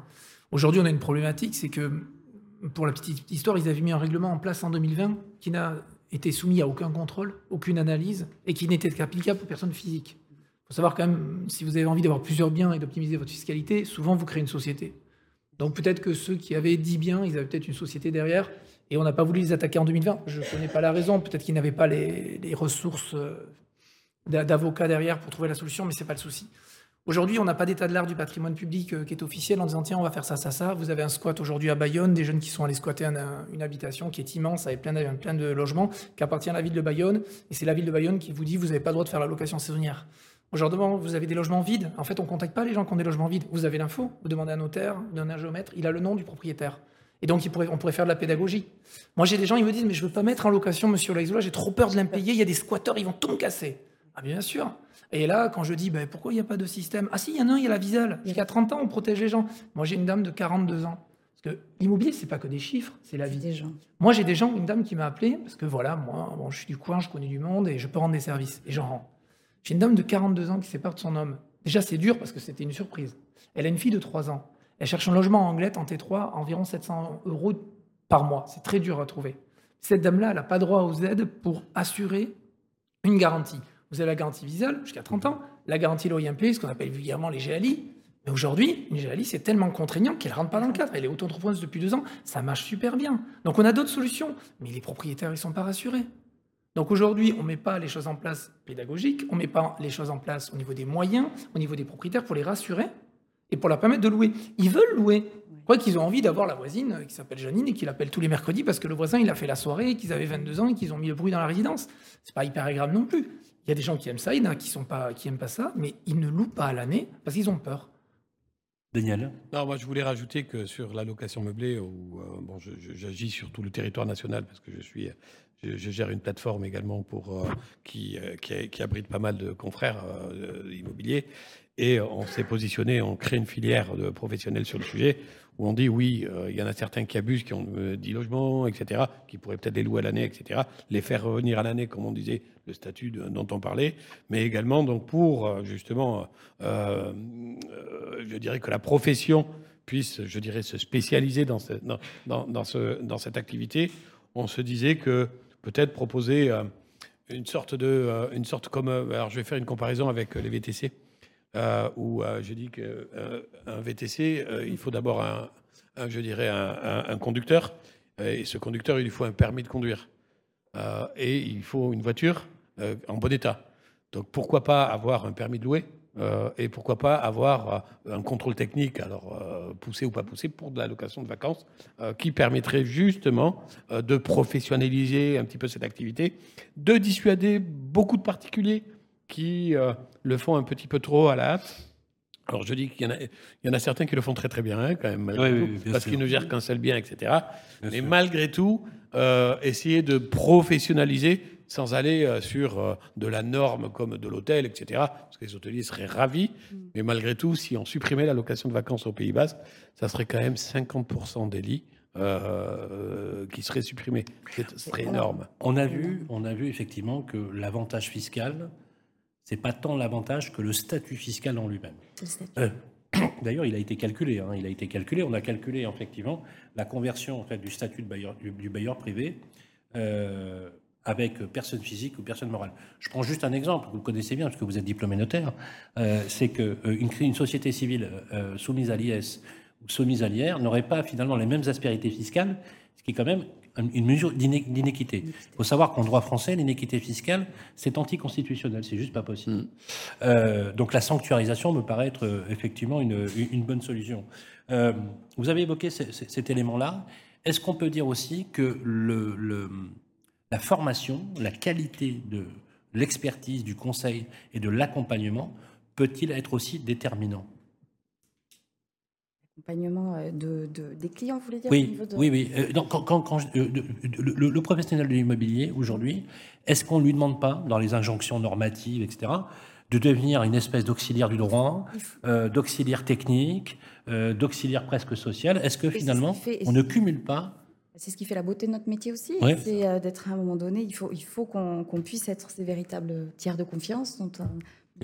Aujourd'hui, on a une problématique, c'est que, pour la petite histoire, ils avaient mis un règlement en place en 2020 qui n'a été soumis à aucun contrôle, aucune analyse, et qui n'était qu'applicable aux personnes physiques. faut savoir quand même, si vous avez envie d'avoir plusieurs biens et d'optimiser votre fiscalité, souvent vous créez une société. Donc peut-être que ceux qui avaient 10 biens, ils avaient peut-être une société derrière, et on n'a pas voulu les attaquer en 2020. Je ne connais pas la raison, peut-être qu'ils n'avaient pas les, ressources euh, d'a- d'avocats derrière pour trouver la solution, mais c'est pas le souci. Aujourd'hui, on n'a pas d'état de l'art du patrimoine public euh, qui est officiel en disant tiens, on va faire ça, ça, ça. Vous avez un squat aujourd'hui à Bayonne, des jeunes qui sont allés squatter un- un- une habitation qui est immense avec plein de, logements, qui appartient à la ville de Bayonne. Et c'est la ville de Bayonne qui vous dit vous n'avez pas le droit de faire la location saisonnière. Aujourd'hui, vous avez des logements vides. En fait, on ne contacte pas les gens qui ont des logements vides. Vous avez l'info, vous demandez à un notaire, vous donnez un géomètre, il a le nom du propriétaire. Et donc, pourrait- on pourrait faire de la pédagogie. Moi, j'ai des gens, ils me disent Mais je ne veux pas mettre en location Monsieur Laizola, j'ai trop peur de l'impayer, il y a des squatteurs, ils vont tout me casser. Ah, bien sûr. Et là, quand je dis ben, Pourquoi il n'y a pas de système? Ah, si, il y en a un, il y a la Visale. Jusqu'à 30 ans, on protège les gens. Moi, j'ai une dame de 42 ans. Parce que l'immobilier, c'est pas que des chiffres, c'est la vie. Des gens. Moi, j'ai des gens, une dame qui m'a appelé, parce que voilà, moi, bon, je suis du coin, je connais du monde et je peux rendre des services. Et j'en rends. J'ai une dame de 42 ans qui sépare de son homme. Déjà, c'est dur parce que c'était une surprise. Elle a une fille de 3 ans. Elle cherche un logement en Anglette, en T3, à environ 700 euros par mois. C'est très dur à trouver. Cette dame-là, elle n'a pas droit aux aides pour assurer une garantie. Vous avez la garantie visale jusqu'à 30 ans, la garantie loyer impayé, ce qu'on appelle vulgairement les GLI. Mais aujourd'hui, une GLI, c'est tellement contraignant qu'elle ne rentre pas dans le cadre. Elle est auto-entrepreneuse depuis deux ans, ça marche super bien. Donc on a d'autres solutions, mais les propriétaires, ils ne sont pas rassurés. Donc aujourd'hui, on ne met pas les choses en place pédagogiques, on ne met pas les choses en place au niveau des moyens, au niveau des propriétaires pour les rassurer et pour leur permettre de louer. Ils veulent louer. Quoi qu'ils ont envie d'avoir la voisine qui s'appelle Janine et qui l'appelle tous les mercredis parce que le voisin il a fait la soirée, qu'ils avaient 22 ans et qu'ils ont mis le bruit dans la résidence. C'est pas hyper agréable non plus. Il y a des gens qui aiment ça, il y en a qui sont pas qui aiment pas ça, mais ils ne louent pas à l'année parce qu'ils ont peur. Daniel? Non, moi je voulais rajouter que sur la location meublée, où, euh, bon, j'agis sur tout le territoire national parce que je suis, je, je gère une plateforme également pour euh, qui, euh, qui, qui abrite pas mal de confrères euh, immobiliers et on s'est positionné, on crée une filière de professionnels sur le sujet où on dit oui, euh, il y en a certains qui abusent, qui ont euh, 10 logements, etc., qui pourraient peut-être les louer à l'année, etc., les faire revenir à l'année, comme on disait, le statut dont on parlait, mais également donc pour euh, justement, euh, euh, je dirais que la profession puisse, je dirais, se spécialiser dans, ce- dans, ce, dans cette activité, on se disait que peut-être proposer euh, une sorte de, euh, une sorte comme, euh, alors je vais faire une comparaison avec euh, les VTC, euh, où euh, je dis que euh, VTC, euh, il faut d'abord un, je dirais, un, conducteur, et ce conducteur, il lui faut un permis de conduire, Euh, et il faut une voiture en bon état. Donc pourquoi pas avoir un permis de louer et pourquoi pas avoir un contrôle technique, alors poussé ou pas poussé, pour de la location de vacances, qui permettrait justement de professionnaliser un petit peu cette activité, de dissuader beaucoup de particuliers qui euh, le font un petit peu trop à la hâte. Alors je dis qu'il y en a, il y en a certains qui le font très très bien hein, quand même, malgré Oui, tout, oui, bien parce sûr. qu'ils ne gèrent qu'un seul bien, etc. Bien Mais sûr. malgré tout, euh, essayer de professionnaliser sans aller euh, sur euh, de la norme comme de l'hôtel, etc. Parce que les hôteliers seraient ravis. Mais malgré tout, si on supprimait la location de vacances au Pays Basque, ça serait quand même 50% des lits euh, qui seraient supprimés. C'est- Ce serait énorme. On a vu, on a vu effectivement que l'avantage fiscal, c'est pas tant l'avantage que le statut fiscal en lui-même. Euh, D'ailleurs, il a été calculé. hein, il a été calculé. On a calculé effectivement la conversion en fait du statut de bailleur, du, du bailleur privé euh, avec personne physique ou personne morale. Je prends juste un exemple. Vous le connaissez bien parce que vous êtes diplômé notaire. Euh, c'est que une, une société civile soumise à l'IS ou soumise à l'IR n'aurait pas finalement les mêmes aspérités fiscales, ce qui est quand même une mesure d'iné- d'inéquité. Il faut savoir qu'en droit français, l'inéquité fiscale, c'est anticonstitutionnel, c'est juste pas possible. Euh, donc la sanctuarisation me paraît être euh, effectivement une, une bonne solution. Euh, vous avez évoqué ce- ce- cet élément-là. Est-ce qu'on peut dire aussi que le, le- la formation, la qualité de l'expertise, du conseil et de l'accompagnement peut-il être aussi déterminant? Accompagnement euh, de, de- des clients, vous voulez dire Oui, de- oui, oui. Euh, donc, quand, quand- quand je- euh, le, le professionnel de l'immobilier, aujourd'hui, est-ce qu'on ne lui demande pas, dans les injonctions normatives, etc., de devenir une espèce d'auxiliaire du droit, euh, d'auxiliaire technique, d'auxiliaire presque social? Est-ce que Et c'est ce finalement, fait- on ne cumule pas C'est ce qui fait la beauté de notre métier aussi. Ouais. C'est d'être à un moment donné, il faut, il faut qu'on puisse être ces véritables tiers de confiance dont on, dont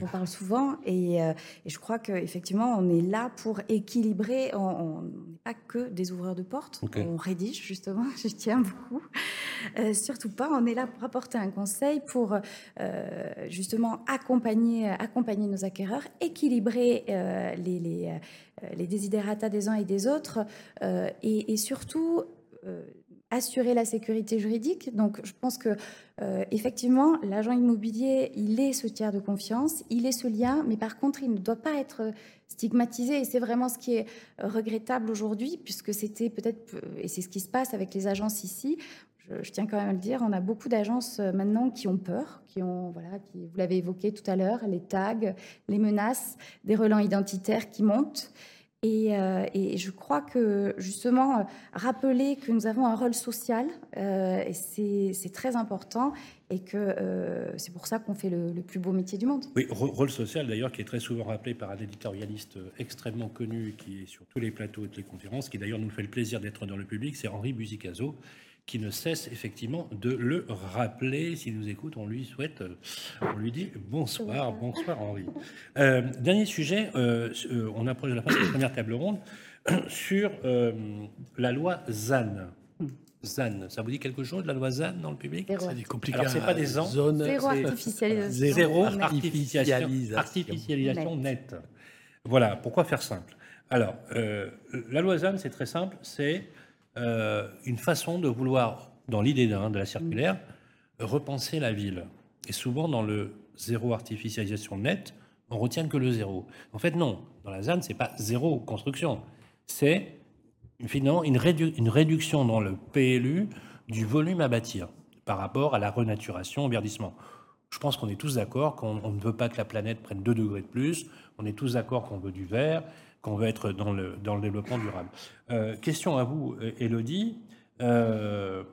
on parle souvent. Et, euh, et je crois qu'effectivement, on est là pour équilibrer. On n'est pas que des ouvreurs de portes. Ok. On rédige justement, je tiens beaucoup. Euh, surtout pas, on est là pour apporter un conseil, pour euh, justement accompagner, accompagner nos acquéreurs, équilibrer les, les, les desiderata des uns et des autres, et, et surtout assurer la sécurité juridique. Donc, je pense que euh, effectivement, l'agent immobilier, il est ce tiers de confiance, il est ce lien, mais par contre, il ne doit pas être stigmatisé. Et c'est vraiment ce qui est euh, regrettable aujourd'hui, puisque c'était peut-être, et c'est ce qui se passe avec les agences ici. Je, je tiens quand même à le dire, on a beaucoup d'agences euh, maintenant qui ont peur, qui ont, voilà, qui, vous l'avez évoqué tout à l'heure, les tags, les menaces, des relents identitaires qui montent. Et, euh, et je crois que justement, euh, rappeler que nous avons un rôle social, euh, c'est très important, et que c'est pour ça qu'on fait le, plus beau métier du monde. Oui, rô- rôle social d'ailleurs qui est très souvent rappelé par un éditorialiste extrêmement connu qui est sur tous les plateaux et toutes les conférences, qui d'ailleurs nous fait le plaisir d'être dans le public, c'est Henri Buzicazo, qui ne cesse effectivement de le rappeler. S'il nous écoute, on lui souhaite, euh, on lui dit bonsoir, bonsoir Henri. Euh, dernier sujet, euh, on approche de la fin de la première table ronde sur euh, la loi ZAN. ZAN, ça vous dit quelque chose, la loi ZAN dans le public? Zéro. C'est compliqué. Alors, c'est pas des ans. Zone, Zéro artificialisation. Zéro nette. artificialisation, Nette. Voilà, pourquoi faire simple? Alors, euh, la loi ZAN, c'est très simple, c'est euh, une façon de vouloir, dans l'idée de la circulaire, repenser la ville. Et souvent, dans le zéro artificialisation nette, on retient que le zéro. En fait, non. Dans la ZAN, c'est pas zéro construction. C'est finalement une, une réduction dans le PLU du volume à bâtir par rapport à la renaturation, au verdissement. Je pense qu'on est tous d'accord qu'on on ne veut pas que la planète prenne 2 degrés de plus. On est tous d'accord qu'on veut du vert, qu'on veut être dans le, dans le développement durable. Euh, question à vous, euh, Élodie. Euh,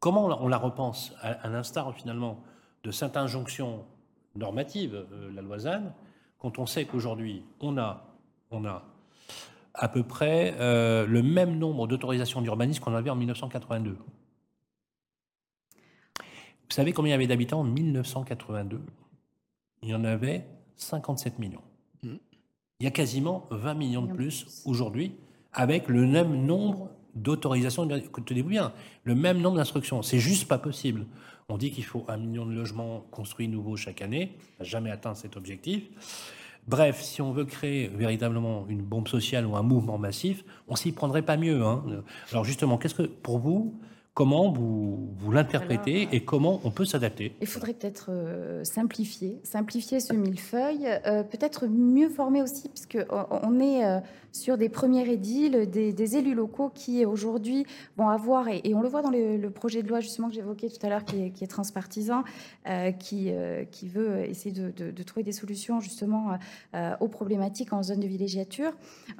comment on la, repense à, l'instar finalement de cette injonction normative, la loi ZAN, quand on sait qu'aujourd'hui, on a, on a à peu près le même nombre d'autorisations d'urbanisme qu'on avait en 1982. Vous savez combien il y avait d'habitants en 1982 Il y en avait 57 millions. Il y a quasiment 20 millions de plus. aujourd'hui, avec le même nombre d'autorisations. Tenez-vous bien, le même nombre d'instructions. C'est juste pas possible. On dit qu'il faut un million de logements construits nouveaux chaque année. On n'a jamais atteint cet objectif. Bref, si on veut créer véritablement une bombe sociale ou un mouvement massif, on s'y prendrait pas mieux. hein. Alors justement, qu'est-ce que pour vous, comment vous, vous l'interprétez et comment on peut s'adapter Il faudrait peut-être euh, simplifier, simplifier ce millefeuille, euh, peut-être mieux former aussi, puisque on- est euh, sur des premiers édiles, des, des élus locaux qui aujourd'hui vont avoir, et, et on le voit dans le, le projet de loi justement que j'évoquais tout à l'heure, qui est, qui est transpartisan, euh, qui, euh, qui veut essayer de, de- de trouver des solutions justement aux problématiques en zone de villégiature.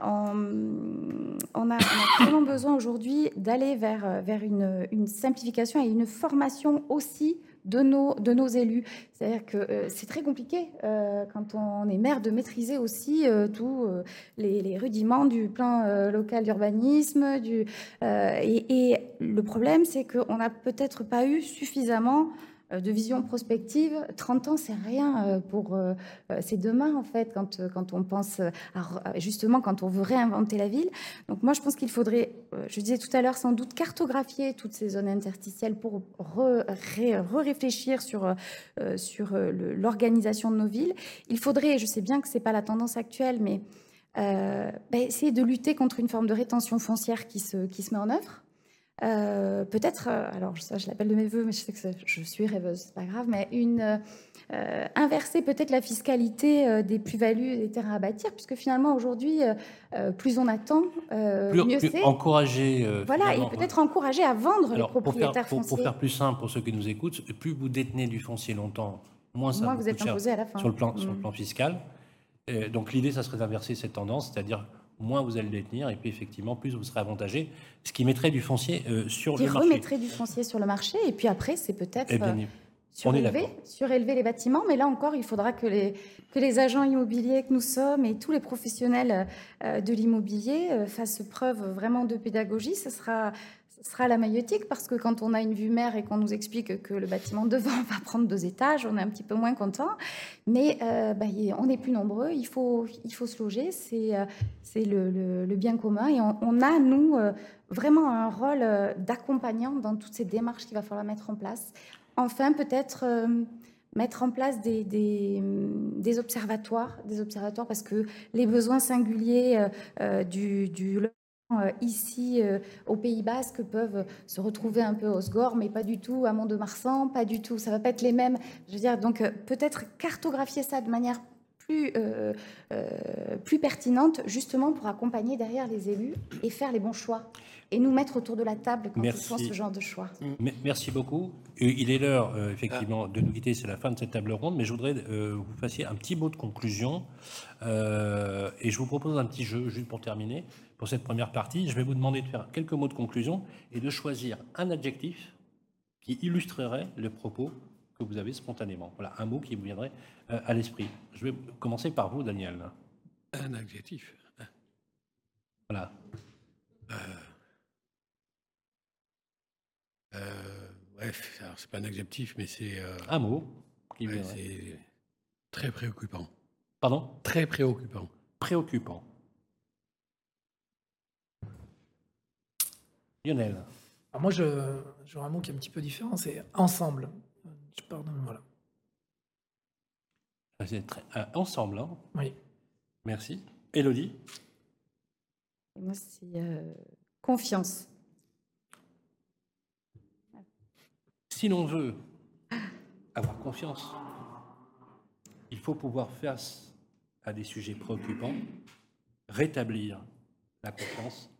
On, on a, on a vraiment besoin aujourd'hui d'aller vers, vers une, une simplification et une formation aussi de nos, de nos élus. C'est-à-dire que euh, c'est très compliqué euh, quand on est maire de maîtriser aussi euh, tous euh, les, rudiments du plan euh, local d'urbanisme. Du, euh, et, et le problème, c'est qu'on n'a peut-être pas eu suffisamment euh, de vision prospective. 30 ans, c'est rien euh, pour... euh, euh, c'est demain, en fait, quand, euh, quand on pense à... justement, quand on veut réinventer la ville. Donc moi, je pense qu'il faudrait, euh, je disais tout à l'heure, sans doute cartographier toutes ces zones interstitielles pour re- ré- re-réfléchir sur, euh, sur euh, l'organisation de nos villes. Il faudrait, je sais bien que ce n'est pas la tendance actuelle, mais euh, ben, essayer de lutter contre une forme de rétention foncière qui se, qui se met en œuvre. Euh, peut-être, euh, alors ça je l'appelle de mes voeux, mais je sais que je suis rêveuse, c'est pas grave, mais une euh, inverser peut-être la fiscalité euh, des plus-values des terrains à bâtir, puisque finalement aujourd'hui, plus on attend, Plus- mieux c'est. encourager. Voilà, et finalement, peut-être encourager à vendre Alors, les pour faire, propriétaires pour, faire plus simple pour ceux qui nous écoutent, plus vous détenez du foncier longtemps, moins ça Moins vous vous êtes imposé à la fin. sur le plan, sur le Mm. plan fiscal. Et donc l'idée, ça serait d'inverser cette tendance, c'est-à-dire moins vous allez le détenir, et puis effectivement, plus vous serez avantagé, ce qui mettrait du foncier euh, sur qui le marché. remettrait du foncier sur le marché, et puis après, c'est peut-être Eh euh, surélever, surélever les bâtiments. Mais là encore, il faudra que les, que les agents immobiliers que nous sommes et tous les professionnels euh, de l'immobilier fassent preuve vraiment de pédagogie. Ce sera, sera la maïotique parce que quand on a une vue mer et qu'on nous explique que le bâtiment devant va prendre deux étages, on est un petit peu moins content. Mais euh, bah, on est plus nombreux, il faut, il faut se loger, c'est euh, le, bien commun. Et on, a, nous, euh, vraiment un rôle d'accompagnant dans toutes ces démarches qu'il va falloir mettre en place. Enfin, peut-être mettre en place des, des, observatoires, des observatoires parce que les besoins singuliers du, ici euh, au Pays Basque peuvent se retrouver un peu au Sgore, mais pas du tout à Mont-de-Marsan, pas du tout. Ça va pas être les mêmes. Je veux dire, donc euh, peut-être cartographier ça de manière plus, plus pertinente, justement pour accompagner derrière les élus et faire les bons choix. Et nous mettre autour de la table quand Merci. ce genre de choix. Merci beaucoup. Il est l'heure, effectivement, de nous quitter. C'est la fin de cette table ronde. Mais je voudrais que vous fassiez un petit mot de conclusion. et je vous propose un petit jeu, juste pour terminer pour cette première partie. Je vais vous demander de faire quelques mots de conclusion et de choisir un adjectif qui illustrerait le propos que vous avez spontanément. Voilà, un mot qui vous viendrait euh, à l'esprit. Je vais commencer par vous, Daniel. Un adjectif. Voilà. Euh, euh, bref, c'est pas un adjectif, mais c'est. un mot qui C'est très préoccupant. Pardon? Très préoccupant. Préoccupant. Lionel. Alors moi, j'aurais un mot qui est un petit peu différent, c'est ensemble. Je pardon, voilà. Ah, c'est très, euh, ensemble, hein Oui. Merci. Elodie Moi, c'est euh, confiance. Si l'on veut avoir confiance, il faut pouvoir face à des sujets préoccupants, rétablir la confiance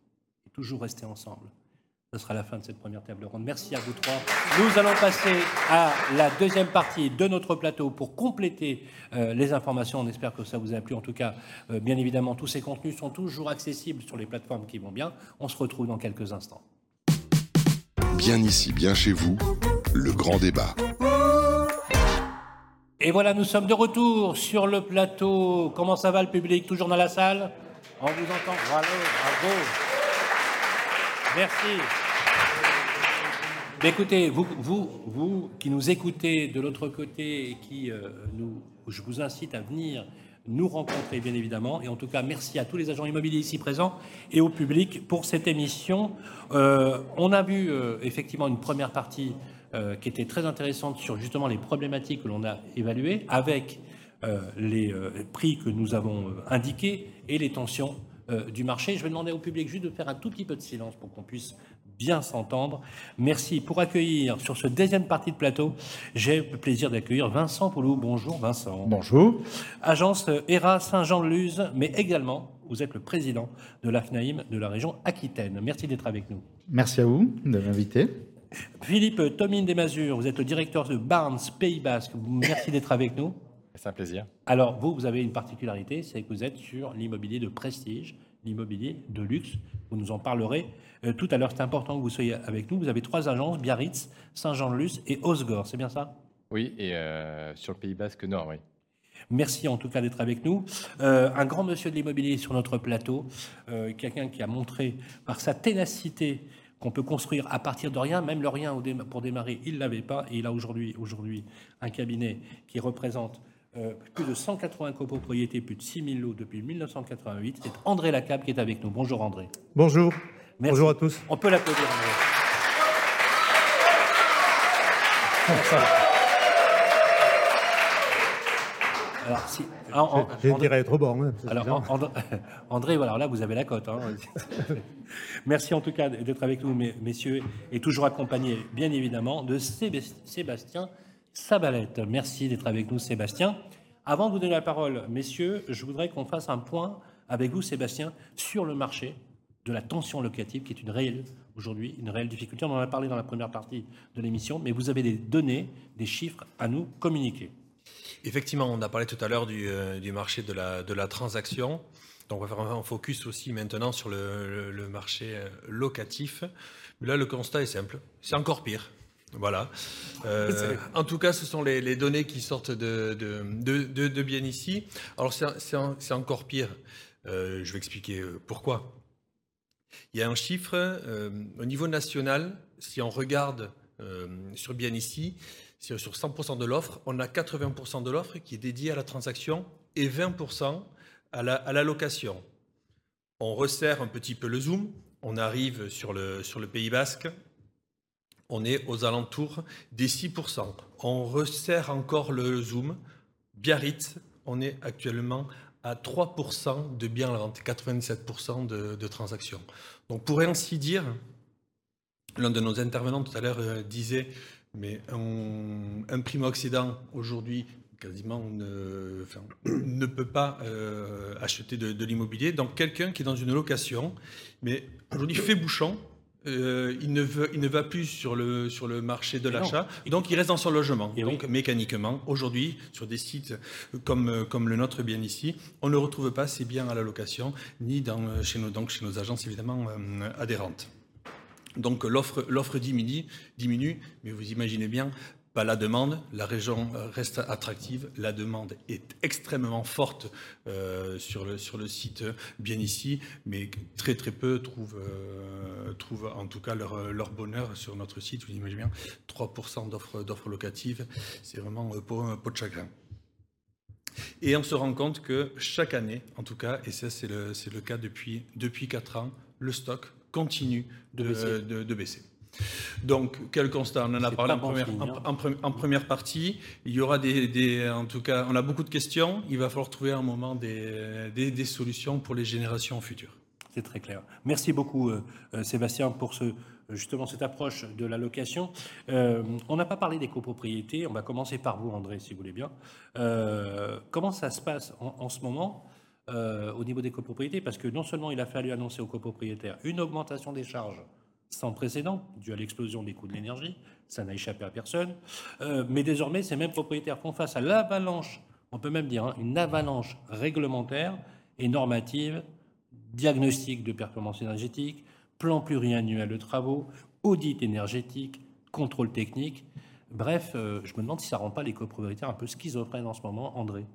et toujours rester ensemble. Ce sera la fin de cette première table ronde. Merci à vous trois. Nous allons passer à la deuxième partie de notre plateau pour compléter euh, les informations. On espère que ça vous a plu. En tout cas, euh, bien évidemment, tous ces contenus sont toujours accessibles sur les plateformes qui vont bien. On se retrouve dans quelques instants. Bien ici, bien chez vous, le grand débat. Et voilà, nous sommes de retour sur le plateau. Comment ça va le public? Toujours dans la salle? On vous entend. Bravo, bravo. Merci. Écoutez, vous, qui nous écoutez de l'autre côté et qui euh, nous, je vous incite à venir nous rencontrer, bien évidemment. Et en tout cas, merci à tous les agents immobiliers ici présents et au public pour cette émission. Euh, on a vu euh, effectivement une première partie qui était très intéressante sur justement les problématiques que l'on a évaluées avec les prix que nous avons indiqués et les tensions du marché. Je vais demander au public juste de faire un tout petit peu de silence pour qu'on puisse bien s'entendre. Merci pour accueillir sur ce deuxième partie de plateau. J'ai le plaisir d'accueillir Vincent Poulou. Bonjour Vincent. Bonjour. Agence ERA Saint-Jean-de-Luz, mais également vous êtes le président de l'AFNAIM de la région Aquitaine. Merci d'être avec nous. Merci à vous de m'inviter. Philippe Tomine Desmazures, vous êtes le directeur de Barnes Pays Basque. Merci d'être avec nous. C'est un plaisir. Alors, vous, vous avez une particularité, c'est que vous êtes sur l'immobilier de prestige, l'immobilier de luxe. Vous nous en parlerez euh, tout à l'heure. C'est important que vous soyez avec nous. Vous avez trois agences, Biarritz, Saint-Jean-de-Luz et Osgore. C'est bien ça? Oui, et euh, sur le Pays Basque Nord, oui. Merci en tout cas d'être avec nous. Euh, un grand monsieur de l'immobilier sur notre plateau, quelqu'un qui a montré par sa ténacité qu'on peut construire à partir de rien, même le rien pour démarrer, il ne l'avait pas, et il a aujourd'hui un cabinet qui représente euh, plus de 180 copropriétés, plus de 6000 lots depuis 1988. C'est André Lacab qui est avec nous. Bonjour André. Bonjour. Bonjour à tous. On peut l'applaudir André. Alors, si, J'ai intérêt à être bon. Hein, alors, André, voilà, là, vous avez la cote. Hein. Merci en tout cas d'être avec nous, messieurs, et toujours accompagné, bien évidemment, de Sébastien Sabalette. Merci d'être avec nous, Sébastien. Avant de vous donner la parole, messieurs, je voudrais qu'on fasse un point avec vous, Sébastien, sur le marché de la tension locative, qui est une réelle, aujourd'hui, une réelle difficulté. On en a parlé dans la première partie de l'émission, mais vous avez des données, des chiffres à nous communiquer. Effectivement, on a parlé tout à l'heure du, euh, marché de la, transaction. Donc, on va faire un focus aussi maintenant sur le marché euh, locatif. Là, le constat est simple. C'est encore pire. Voilà. Euh, en tout cas, ce sont les, données qui sortent de, de, bien ici. Alors, c'est encore pire. Euh, je vais expliquer euh, pourquoi. Il y a un chiffre euh, au niveau national, si on regarde sur bien ici, sur 100% de l'offre, on a 80% de l'offre qui est dédiée à la transaction et 20% à la, à la, location. On resserre un petit peu le zoom, on arrive sur le, sur le Pays Basque, on est aux alentours des 6%. On resserre encore le zoom. Biarritz, on est actuellement à 3% de biens à la vente, 97% de, transactions. Donc pour ainsi dire, l'un de nos intervenants tout à l'heure euh, disait, mais un, primo-accédant aujourd'hui quasiment ne, ne, peut pas euh, acheter de l'immobilier. Donc quelqu'un qui est dans une location, mais aujourd'hui fait bouchon, euh, il, ne veut, il, ne va plus sur le, sur le marché de l'achat, donc il reste dans son logement. Et donc oui. mécaniquement, aujourd'hui, sur des sites comme, comme le nôtre bien ici, on ne retrouve pas ces biens à la location, ni dans, chez, nos, donc chez nos agences évidemment euh, adhérentes. Donc l'offre diminue, diminue, mais vous imaginez bien, pas la demande, la région reste attractive, la demande est extrêmement forte euh, sur, le, sur le site bien ici, mais très très peu trouvent, euh, trouvent en tout cas leur, leur, bonheur sur notre site, vous imaginez bien, 3% d'offres locatives, c'est vraiment un pot, un pot de chagrin. Et on se rend compte que chaque année, en tout cas, et ça c'est le, le cas depuis, depuis 4 ans, le stock continue de, de baisser. De, de baisser. Donc, quel constat? On en a parlé en première, signe, hein. en, en, en première, partie. Il y aura des, des, En tout cas, on a beaucoup de questions. Il va falloir trouver un moment des, des, des solutions pour les générations futures. C'est très clair. Merci beaucoup, euh, Sébastien, pour ce, justement cette approche de la location. Euh, on n'a pas parlé des copropriétés. On va commencer par vous, André, si vous voulez bien. Euh, comment ça se passe en, en ce moment euh, au niveau des copropriétés? Parce que non seulement il a fallu annoncer aux copropriétaires une augmentation des charges sans précédent, dû à l'explosion des coûts de l'énergie, ça n'a échappé à personne. Euh, mais désormais, ces mêmes propriétaires font face à l'avalanche, on peut même dire hein, une avalanche réglementaire et normative, diagnostic de performance énergétique, plan pluriannuel de travaux, audit énergétique, contrôle technique. Bref, euh, je me demande si ça ne rend pas les copropriétaires un peu schizophrènes en ce moment, André.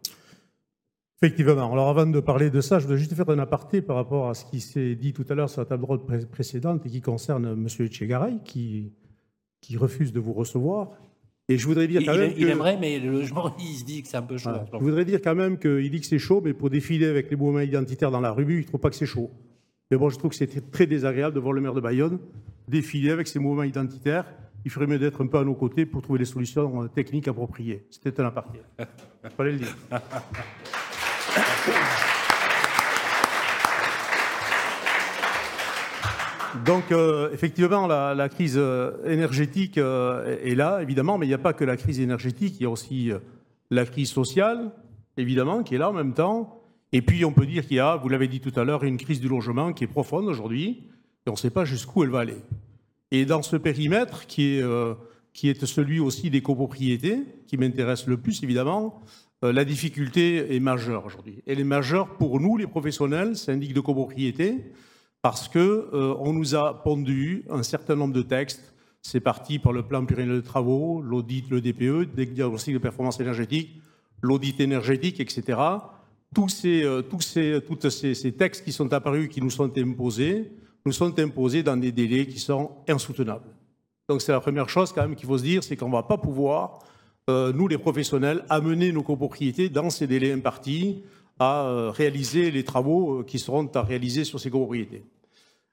Effectivement. Alors avant de parler de ça, je voudrais juste faire un aparté par rapport à ce qui s'est dit tout à l'heure sur la table ronde précédente et qui concerne M. Echegaray, qui, qui refuse de vous recevoir. Et je voudrais dire quand il, même il que, aimerait, mais le logement, il se dit que c'est un peu chaud. Voilà. Je voudrais dire quand même qu'il dit que c'est chaud, mais pour défiler avec les mouvements identitaires dans la rue, il ne trouve pas que c'est chaud. Mais bon, je trouve que c'était très désagréable de voir le maire de Bayonne défiler avec ses mouvements identitaires. Il ferait mieux d'être un peu à nos côtés pour trouver les solutions techniques appropriées. C'était un aparté. Il fallait le dire. Donc, euh, effectivement, la, crise euh, énergétique euh, est là, évidemment, mais il n'y a pas que la crise énergétique, il y a aussi la crise sociale, évidemment, qui est là en même temps. Et puis, on peut dire qu'il y a, vous l'avez dit tout à l'heure, une crise du logement qui est profonde aujourd'hui, et on ne sait pas jusqu'où elle va aller. Et dans ce périmètre, qui est, qui est celui aussi des copropriétés, qui m'intéresse le plus, évidemment, la difficulté est majeure aujourd'hui. Elle est majeure pour nous, les professionnels, syndics de copropriété, parce que euh, nous a pondu un certain nombre de textes. C'est parti par le plan pluriannuel de travaux, l'audit, le DPE, le diagnostic de performance énergétique, l'audit énergétique, etc. Tous ces, euh, ces, ces, textes qui sont apparus, qui nous sont imposés, nous sont imposés dans des délais qui sont insoutenables. Donc c'est la première chose quand même qu'il faut se dire, c'est qu'on ne va pas pouvoir, euh, nous les professionnels, amener nos copropriétés dans ces délais impartis à euh, réaliser les travaux qui seront à réaliser sur ces copropriétés.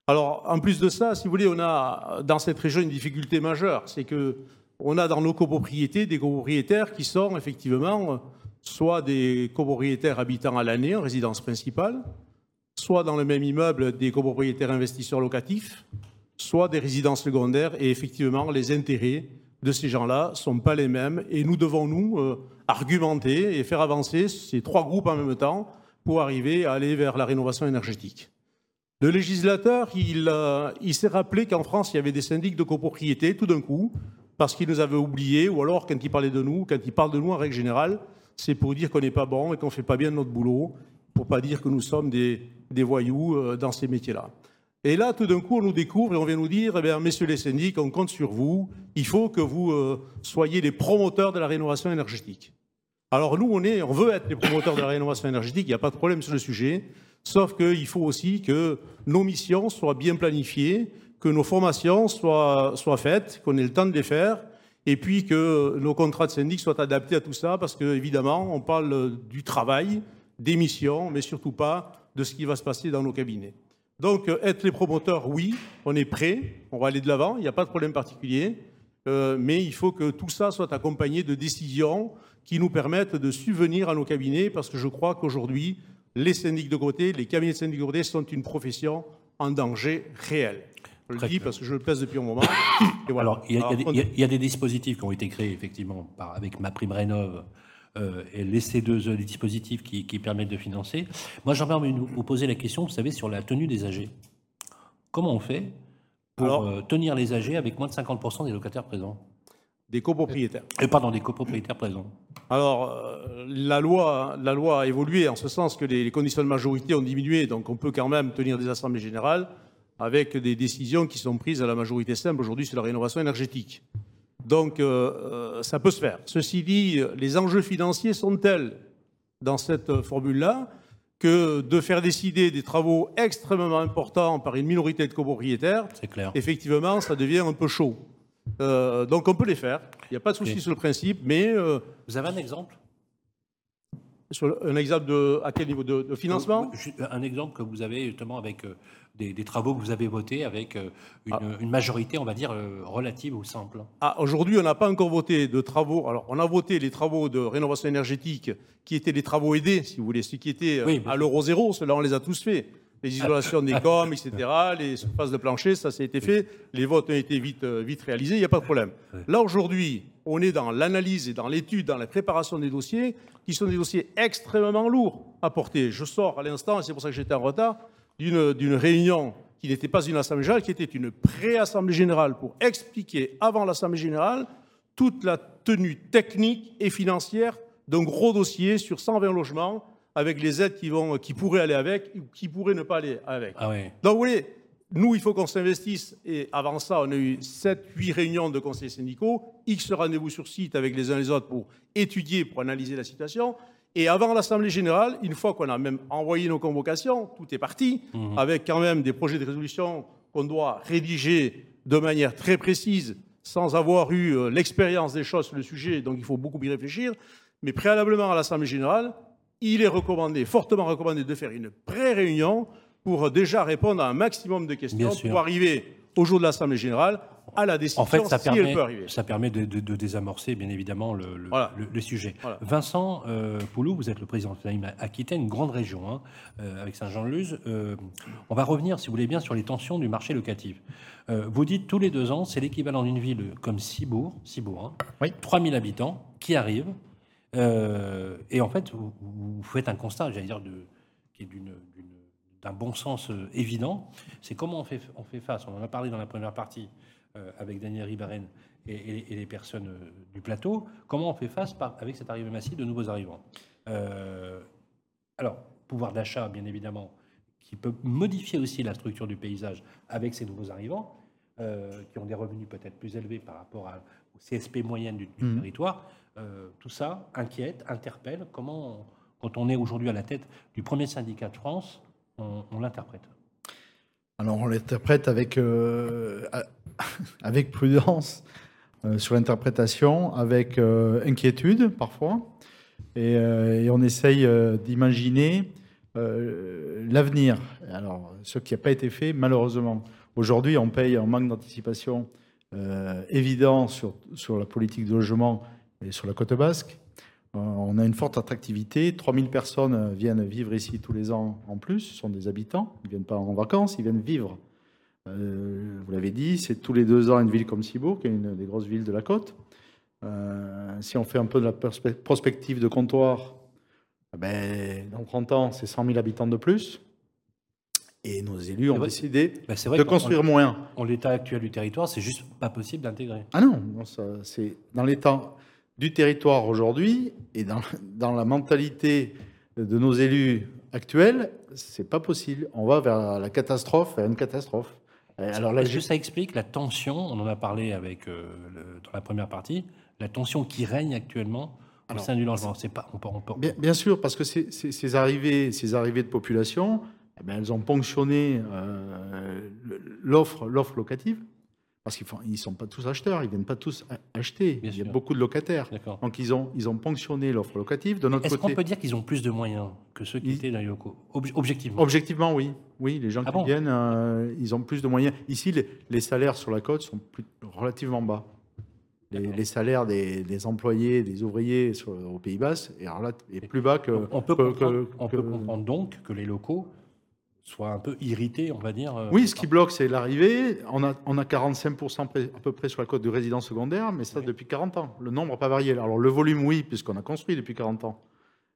Alors, en plus de ça, si vous voulez, on a dans cette région une difficulté majeure, c'est que on a dans nos copropriétés des copropriétaires qui sont effectivement soit des copropriétaires habitant à l'année en résidence principale, soit dans le même immeuble des copropriétaires investisseurs locatifs, soit des résidences secondaires, et effectivement, les intérêts de ces gens-là ne sont pas les mêmes, et nous devons, nous, euh, argumenter et faire avancer ces trois groupes en même temps pour arriver à aller vers la rénovation énergétique. Le législateur, il, euh, il s'est rappelé qu'en France, il y avait des syndics de copropriété, tout d'un coup, parce qu'il nous avait oubliés, ou alors quand il parlait de nous, quand il parle de nous en règle générale, c'est pour dire qu'on n'est pas bon et qu'on ne fait pas bien notre boulot, pour pas dire que nous sommes des, des voyous euh, dans ces métiers-là. Et là, tout d'un coup, on nous découvre et on vient nous dire, eh bien, messieurs les syndics, on compte sur vous, il faut que vous euh, soyez les promoteurs de la rénovation énergétique. Alors nous, on, est, on veut être les promoteurs de la rénovation énergétique, il n'y a pas de problème sur le sujet. Sauf qu'il faut aussi que nos missions soient bien planifiées, que nos formations soient, faites, qu'on ait le temps de les faire, et puis que nos contrats de syndic soient adaptés à tout ça, parce qu'évidemment, on parle du travail, des missions, mais surtout pas de ce qui va se passer dans nos cabinets. Donc, euh, être les promoteurs, oui, on est prêt, on va aller de l'avant, il n'y a pas de problème particulier, euh, mais il faut que tout ça soit accompagné de décisions qui nous permettent de subvenir à nos cabinets, parce que je crois qu'aujourd'hui, les syndics de côté, les cabinets de syndics de côté sont une profession en danger réel. Je le dis parce que je le pèse depuis un moment. Et voilà. Alors, il y, a, Alors, il, y a, il y, a, des dispositifs qui ont été créés, effectivement, par, avec ma prime rénov et les C2E, les dispositifs qui, qui permettent de financer. Moi, j'aimerais vous poser la question, vous savez, sur la tenue des AG. Comment on fait pour Alors, euh, tenir les AG avec moins de 50% des locataires présents? Des copropriétaires. Et pardon, des copropriétaires présents. Alors, euh, la, loi, la loi a évolué en ce sens que les, les conditions de majorité ont diminué, donc on peut quand même tenir des assemblées générales avec des décisions qui sont prises à la majorité simple aujourd'hui sur la rénovation énergétique. Donc, euh, ça peut se faire. Ceci dit, les enjeux financiers sont tels dans cette formule-là que de faire décider des travaux extrêmement importants par une minorité de copropriétaires, clair. effectivement, ça devient un peu chaud. Euh, donc, on peut les faire. Il n'y a pas de souci okay. sur le principe, mais... Euh, Vous avez un exemple? sur un exemple de, à quel niveau de, de financement? Un exemple que vous avez justement avec euh, des, des, travaux que vous avez votés avec euh, une, ah. une majorité, on va dire, euh, relative ou simple. Ah, Aujourd'hui, on n'a pas encore voté de travaux. Alors, on a voté les travaux de rénovation énergétique qui étaient des travaux aidés, si vous voulez, ceux qui étaient oui, à l'euro zéro, ceux-là, on les a tous faits. Les isolations des coms, etc., les surfaces de plancher, ça, ça a été fait. Les votes ont été vite, vite réalisés, il n'y a pas de problème. Là, aujourd'hui, on est dans l'analyse et dans l'étude, dans la préparation des dossiers, qui sont des dossiers extrêmement lourds à porter. Je sors à l'instant, et c'est pour ça que j'étais en retard, d'une réunion qui n'était pas une assemblée générale, qui était une pré-assemblée générale pour expliquer avant l'assemblée générale toute la tenue technique et financière d'un gros dossier sur 120 logements avec les aides qui, vont, qui pourraient aller avec ou qui pourraient ne pas aller avec. Ah oui. Donc vous voyez, nous, il faut qu'on s'investisse. Et avant ça, on a eu 7-8 réunions de conseils syndicaux, X rendez-vous sur site avec les uns et les autres pour étudier, pour analyser la situation. Et avant l'Assemblée générale, une fois qu'on a même envoyé nos convocations, tout est parti, mmh. avec quand même des projets de résolution qu'on doit rédiger de manière très précise, sans avoir eu euh, l'expérience des choses sur le sujet, donc il faut beaucoup y réfléchir. Mais préalablement à l'Assemblée générale, il est recommandé, fortement recommandé, de faire une pré-réunion pour déjà répondre à un maximum de questions pour arriver au jour de l'Assemblée générale à la décision en fait, ça si permet, elle peut arriver. Ça permet de, de, de désamorcer, bien évidemment, le, le, voilà. le, le sujet. Voilà. Vincent euh, Poulou, vous êtes le président de l'AIM Aquitaine, une grande région, hein, euh, avec Saint-Jean-de-Luz. Euh, on va revenir, si vous voulez bien, sur les tensions du marché locatif. Euh, vous dites tous les deux ans, c'est l'équivalent d'une ville comme Cibourg, Cibourg hein, oui. 3000 habitants qui arrivent. Euh, et en fait, vous, vous faites un constat, j'allais dire, de, qui est d'une d'un bon sens euh, évident, c'est comment on fait, on fait face. On en a parlé dans la première partie euh, avec Daniel Ribaren et, et, et, les personnes euh, du plateau. Comment on fait face par, avec cette arrivée massive de nouveaux arrivants? Euh, Alors, pouvoir d'achat, bien évidemment, qui peut modifier aussi la structure du paysage avec ces nouveaux arrivants, euh, qui ont des revenus peut-être plus élevés par rapport à, au CSP moyenne du, du mmh. territoire. tout ça inquiète, interpelle. Comment, quand on est aujourd'hui à la tête du premier syndicat de France, on, l'interprète Alors on l'interprète avec, euh, prudence euh, sur l'interprétation, avec euh, inquiétude parfois, et, on essaye d'imaginer l'avenir. Alors ce qui n'a pas été fait malheureusement. Aujourd'hui on paye un manque d'anticipation évident sur la politique de logement et sur la côte basque. Euh, on a une forte attractivité. 3000 personnes viennent vivre ici tous les ans en plus. Ce sont des habitants. Ils ne viennent pas en vacances, ils viennent vivre. Euh, vous l'avez dit, c'est tous les deux ans une ville comme Cibourg, qui est une des grosses villes de la côte. Euh, si on fait un peu de la prospective de comptoir, eh ben, dans 30 ans, c'est 100 000 habitants de plus. Et nos élus ont vrai, décidé bah de construire on, moins. En l'état actuel du territoire, c'est juste pas possible d'intégrer. Ah non, non c'est dans l'état du territoire aujourd'hui et dans, dans, la mentalité de nos élus actuels, c'est pas possible. On va vers la catastrophe, vers une catastrophe. Alors là, Est-ce que ça explique la tension On en a parlé avec euh, le, dans la première partie, la tension qui règne actuellement au sein du logement? C'est pas, on peut, on peut- Bien, bien sûr, parce que ces, ces- ces arrivées, ces arrivées de population, eh elles ont ponctionné euh, l'offre, l'offre locative, parce qu'ils ne sont pas tous acheteurs, ils ne viennent pas tous a- acheter. Bien il y a sûr. beaucoup de locataires. Donc ils ont, ils ont ponctionné l'offre locative. De notre Est-ce qu'on peut dire qu'ils ont plus de moyens que ceux qui Ils- étaient dans les locaux Ob- Objectivement. objectivement, oui. Oui, les gens Ah qui bon? viennent, euh, ils ont plus de moyens. Ici, les, les salaires sur la côte sont plus- relativement bas. Les, salaires des, des employés, des ouvriers sur, au Pays Basque est, est plus bas que, on peut, que- on peut comprendre donc que les locaux soient un peu irrités, on va dire. euh, Oui, ce qui bloque, c'est l'arrivée. On a, on a 45% près- à peu près sur la côte de résidence secondaire, mais ça Oui. depuis 40 ans. Le nombre n'a pas varié. Alors le volume, oui, puisqu'on a construit depuis 40 ans.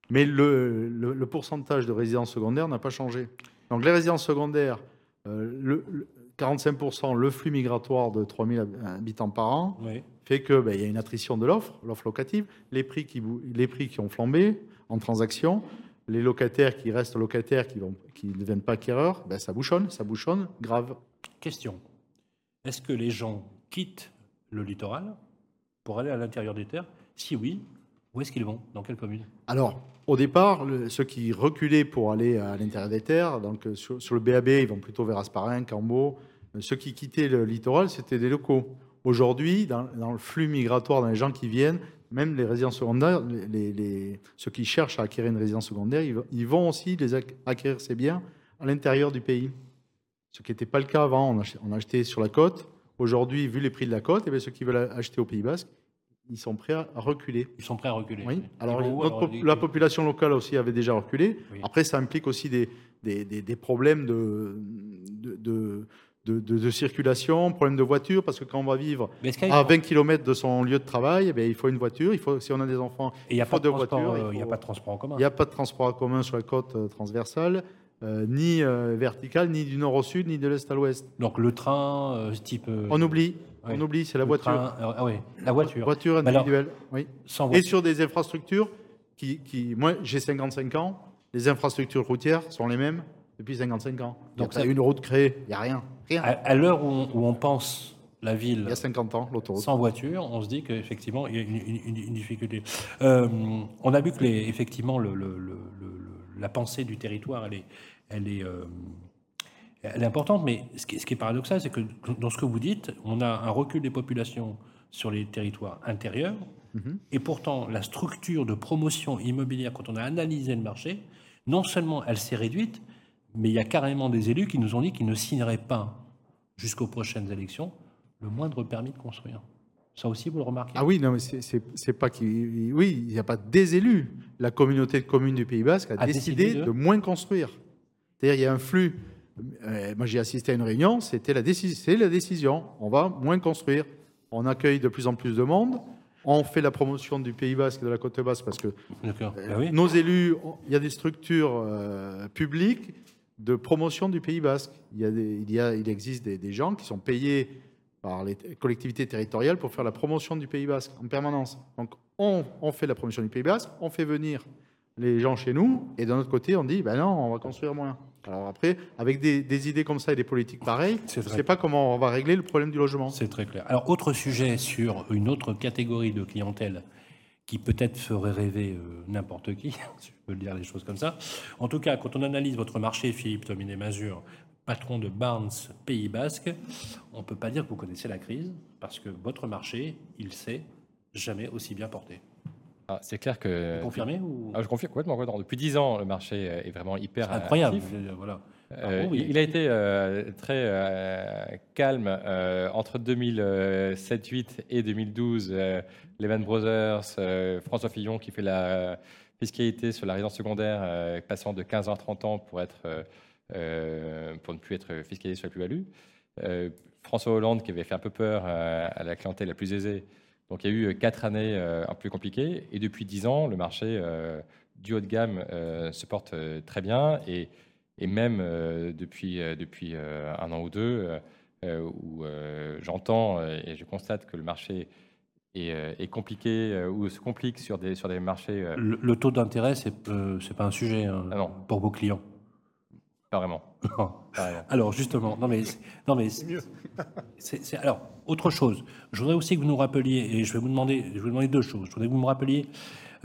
Mais le, le- le pourcentage de résidences secondaires n'a pas changé. Donc les résidences secondaires, euh, le, le 45%, le flux migratoire de 3000 hab- habitants par an, oui. fait qu'il il y a une attrition de l'offre, l'offre locative, les prix, qui, les prix qui ont flambé en transaction, les locataires qui restent locataires, qui, vont, qui ne deviennent pas acquéreurs, ben ça bouchonne, ça bouchonne, grave. Question. Est-ce que les gens quittent le littoral pour aller à l'intérieur des terres? Si oui, où est-ce qu'ils vont? Dans quelle commune? Alors, au départ, le- ceux qui reculaient pour aller à l'intérieur des terres, donc euh, sur, sur le BAB, ils vont plutôt vers Asparin, Cambo. Ceux qui quittaient le littoral, c'était des locaux. Aujourd'hui, dans, dans le flux migratoire, dans les gens qui viennent, même les résidences secondaires, les, les- les- ceux qui cherchent à acquérir une résidence secondaire, ils, vont- ils vont aussi les ac- acquérir ces biens à l'intérieur du pays. Ce qui n'était pas le cas avant, on achetait, on achetait sur la côte. Aujourd'hui, vu les prix de la côte, eh ceux qui veulent acheter au Pays Basque, ils sont prêts à- reculer. Ils sont prêts à reculer. Oui. Alors, où, notre la population locale aussi avait déjà reculé. Oui. Après, ça implique aussi des, des, des- des problèmes de, de, de, de- de- de circulation, problèmes de voiture, parce que quand on va vivre à 20 km de son lieu de travail, eh bien, il faut une voiture. Il faut, si on a des enfants, Et il n'y a, faut pas de deux transport, voitures, il il y a pas de transport en commun. il n'y a pas de transport en commun sur la côte euh, transversale, euh, ni euh, verticale, ni du nord au sud, ni de l'est à l'ouest. Donc le train, type. On oublie, ouais. on oublie, c'est la le voiture. train, ah oui, la voiture. Voiture alors, individuelle, oui. sans Et voiture. sur des infrastructures qui, qui moi j'ai 55 ans, les infrastructures routières sont les mêmes depuis 55 ans. Donc Donc ça- ça, une route créée, il n'y a rien. Rien. À, à l'heure où, on- où on pense la ville Il y a 50 ans, l'autoroute. sans voiture, on se dit qu'effectivement, il y a une, une- une- une difficulté. Euh, on a vu que, les, effectivement, le, le- le- le- la pensée du territoire, elle est, elle est, euh, elle est importante, mais ce qui, ce qui est paradoxal, c'est que dans ce que vous dites, on a un recul des populations sur les territoires intérieurs, Mhm. et pourtant, la structure de promotion immobilière, quand on a analysé le marché, non seulement elle s'est réduite, mais il y a carrément des élus qui nous ont dit qu'ils ne signeraient pas, jusqu'aux prochaines élections, le moindre permis de construire. Ça aussi, vous le remarquez? Ah oui, non, mais c'est- pas qu'il. Oui, il n'y a pas des élus. La communauté de communes du Pays Basque a, A décidé, décidé de- de... moins construire. C'est-à-dire, il y a un flux. euh, moi, j'ai assisté à une réunion, c'était la, la décision. On va moins construire. On accueille de plus en plus de monde. On fait la promotion du Pays Basque et de la Côte Basque parce que. Euh, oui. Nos élus, il y a des structures euh, publiques de promotion du Pays Basque. Il, y a des- il, y a- il existe des, des gens qui sont payés par les collectivités territoriales pour faire la promotion du Pays Basque en permanence. Donc on, on fait la promotion du Pays Basque, on fait venir les gens chez nous, et d'un autre côté, on dit, ben non, on va construire moins. Alors après, avec des, des idées comme ça et des politiques pareilles, je ne sais pas comment on va régler le problème du logement. C'est très clair. Alors, autre sujet sur une autre catégorie de clientèle qui peut-être ferait rêver euh, n'importe qui, si je peux dire les choses comme ça. En tout cas, quand on analyse votre marché, Philippe Tominé-Mazur, patron de Barnes Pays Basque, on ne peut pas dire que vous connaissez la crise, parce que votre marché, il s'est jamais aussi bien porté. Ah, c'est clair que. Confirmé ou Ah, je confirme complètement. Depuis 10 ans, le marché est vraiment hyper incroyable. actif. Voilà. Euh, Bravo, oui. il il a été euh, très euh, calme euh, entre 2007-2008 et 2012. Euh, Lehman Brothers, euh, François Fillon qui fait la fiscalité sur la résidence secondaire, euh, passant de 15 ans à 30 ans pour, être, euh, euh, pour ne plus être fiscalisé sur la plus-value. Euh, François Hollande qui avait fait un peu peur euh, à la clientèle la plus aisée. Donc il y a eu quatre années euh, un peu compliquées. Et depuis 10 ans, le marché euh, du haut de gamme euh, se porte euh, très bien. Et et même euh, depuis, euh, depuis euh, un an ou deux, où euh, j'entends et je constate que le marché est, est compliqué ou se complique sur des, sur des marchés. euh, Le, le taux d'intérêt, c'est euh, c'est pas un sujet hein, Ah non. pour vos clients. pas vraiment. Alors justement, non mais non mais c'est- alors Autre chose, je voudrais aussi que vous nous rappeliez, et je vais vous demander, je vais vous demander deux choses. Je voudrais que vous me rappeliez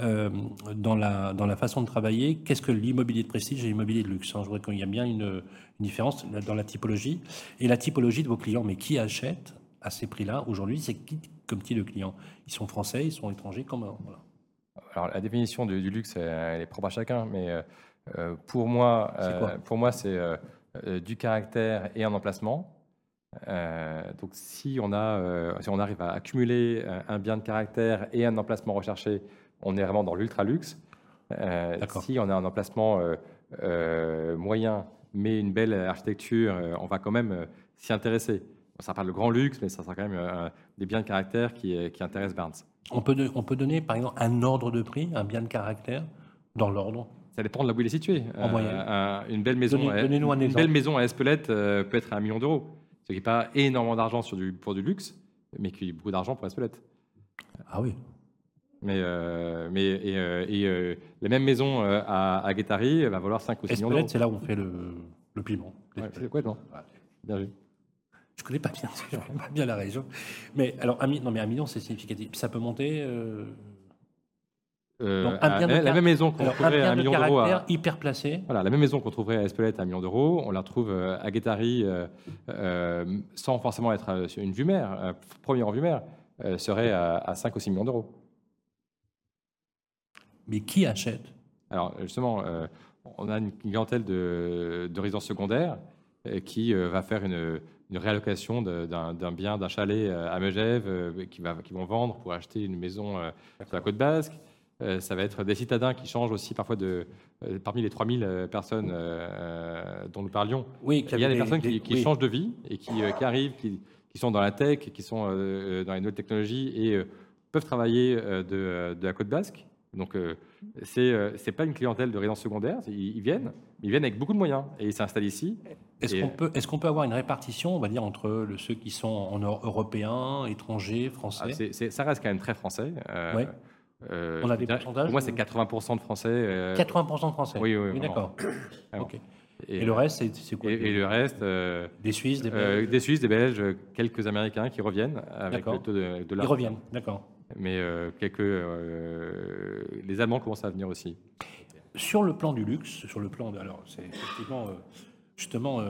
euh, dans, la, dans la façon de travailler, qu'est-ce que l'immobilier de prestige et l'immobilier de luxe hein? Je voudrais qu'il y a bien une, une différence dans la typologie et la typologie de vos clients. Mais qui achète à ces prix-là aujourd'hui? C'est qui comme type de client? Ils sont français, ils sont étrangers, comment? Voilà. Alors la définition du, du, luxe, elle est propre à chacun, mais euh, pour moi, euh, pour moi, c'est euh, du caractère et un emplacement. donc si on, a, si on arrive à accumuler un bien de caractère et un emplacement recherché, on est vraiment dans l'ultra luxe. si on a un emplacement moyen mais une belle architecture, on va quand même s'y intéresser. Ça parle de grand luxe, mais ça sera quand même des biens de caractère qui, qui intéressent Barnes. On peut, on peut donner par exemple un ordre de prix, un bien de caractère, dans l'ordre? Ça dépend de là où il est situé. En moyenne. une belle maison, une belle maison à Espelette euh, peut être à un million d'euros. Ce qui n'est pas énormément d'argent du, pour du luxe, mais qui est beaucoup d'argent pour Espelette. Ah oui. Mais, euh, mais et, euh, la même maison à, à Guétari va valoir 5 ou 6 millions d'euros. c'est là où on fait le, le piment. Ouais, complètement. Bien vu. Je connais pas bien, je connais pas bien la région. Mais alors, un, non, mais un million, c'est significatif. Ça peut monter. Euh, la, même maison qu'on trouverait à un million d'euros. À... hyper placé. Voilà, la même maison qu'on trouverait à Espelette à un million d'euros, on la trouve euh, à Guétari euh, sans forcément être une vue mer, premier en vue mer, serait à, 5 ou 6 millions d'euros. Mais qui achète? Alors justement, on a une clientèle de, de résidence secondaire qui va faire une, une réallocation d'un bien, d'un chalet à Megève, qui, va, qui vont vendre pour acheter une maison sur la côte basque. Euh, ça va être des citadins qui changent aussi parfois de, euh, parmi les 3000 euh, personnes dont nous parlions. Oui, il y a des, personnes qui, changent de vie et qui, arrivent, qui, sont dans la tech, qui sont dans les nouvelles technologies et peuvent travailler de, la côte basque. Donc, ce n'est pas une clientèle de résidence secondaire. Ils, viennent, ils viennent avec beaucoup de moyens et ils s'installent ici. Est-ce qu'on peut, est qu'on peut avoir une répartition, on va dire, entre ceux qui sont en européens, étrangers, français? Ah, Ça reste quand même très français. Euh, on a des pourcentages Pour moi, c'est 80% de Français. 80% euh, de Français Oui, oui. oui d'accord. Et, le reste, c'est quoi? et, le reste euh, Des Suisses, des Belges? Des Suisses, des Belges, quelques Américains qui reviennent avec le taux de, de Ils reviennent, d'accord. Mais quelques. les Allemands commencent à venir aussi. Sur le plan du luxe, sur le plan. De, alors, c'est effectivement. justement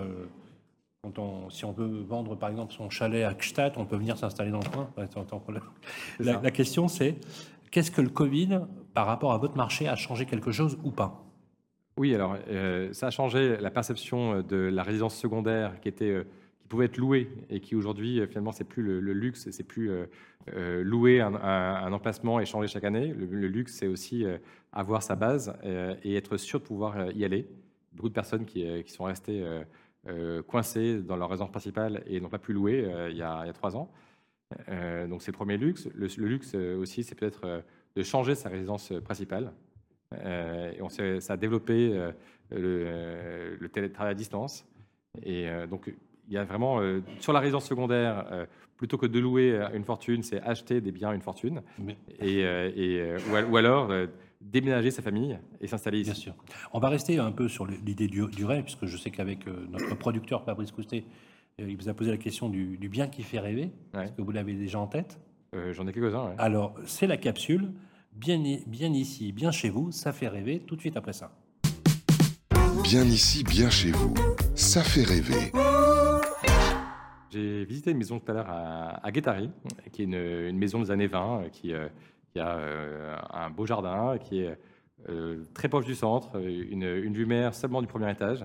quand on, si on veut vendre par exemple son chalet à Gstaad, on peut venir s'installer dans le coin. La, la, question c'est Qu'est-ce que le Covid, par rapport à votre marché, a changé quelque chose ou pas? Oui, alors euh, ça a changé la perception euh, de la résidence secondaire qui était euh, qui pouvait être louée et qui aujourd'hui finalement c'est plus le, luxe, c'est plus louer un, emplacement et changer chaque année. Le, luxe c'est aussi avoir sa base et être sûr de pouvoir y aller. Beaucoup de personnes qui, sont restées coincées dans leur résidence principale et n'ont pas pu louer il, y a, il y a trois ans. Euh, donc c'est le premier luxe. Le, luxe euh, aussi, c'est peut-être euh, de changer sa résidence principale. et on ça a développé le, télétravail à distance. Et donc il y a vraiment sur la résidence secondaire, plutôt que de louer une fortune, c'est acheter des biens à une fortune. Et, ou, alors déménager sa famille et s'installer ici. Bien sûr. On va rester un peu sur l'idée du, du, rêve, puisque je sais qu'avec notre producteur Fabrice Coustet, euh, il vous a posé la question du, bien qui fait rêver. Est-ce que vous l'avez déjà en tête? Euh, J'en ai quelques-uns. Alors, c'est la capsule. Bien, bien ici, bien chez vous, ça fait rêver tout de suite après ça. Bien ici, bien chez vous, ça fait rêver. J'ai visité une maison tout à l'heure à, Guétari, qui est une, maison des années 20, euh, qui, a un beau jardin, qui est très proche du centre, une, une mer seulement du premier étage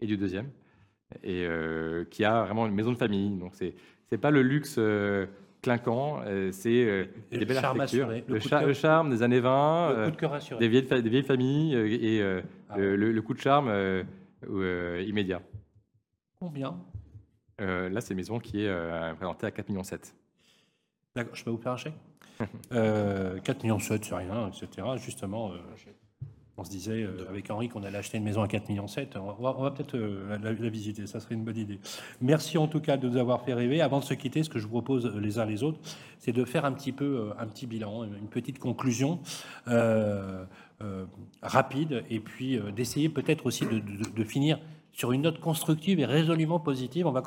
et du deuxième et euh, qui a vraiment une maison de famille. Donc c'est c'est pas le luxe euh, clinquant, euh, c'est des belles architectures, le, charme des années 20, des vieilles, des vieilles familles et ah. le, coup de charme immédiat. Combien? Là, c'est une maison qui est présentée à 4,7 millions. D'accord, je peux vous faire un chèque? 4 millions, c'est rien, etc. Justement, on se disait euh, avec Henri qu'on allait acheter une maison à 4,7 millions. On va, peut-être euh, la, visiter, ça serait une bonne idée. Merci en tout cas de nous avoir fait rêver. Avant de se quitter, ce que je vous propose euh, les uns les autres, c'est de faire un petit peu un petit bilan, une petite conclusion rapide, et puis d'essayer peut-être aussi de, finir sur une note constructive et résolument positive. On va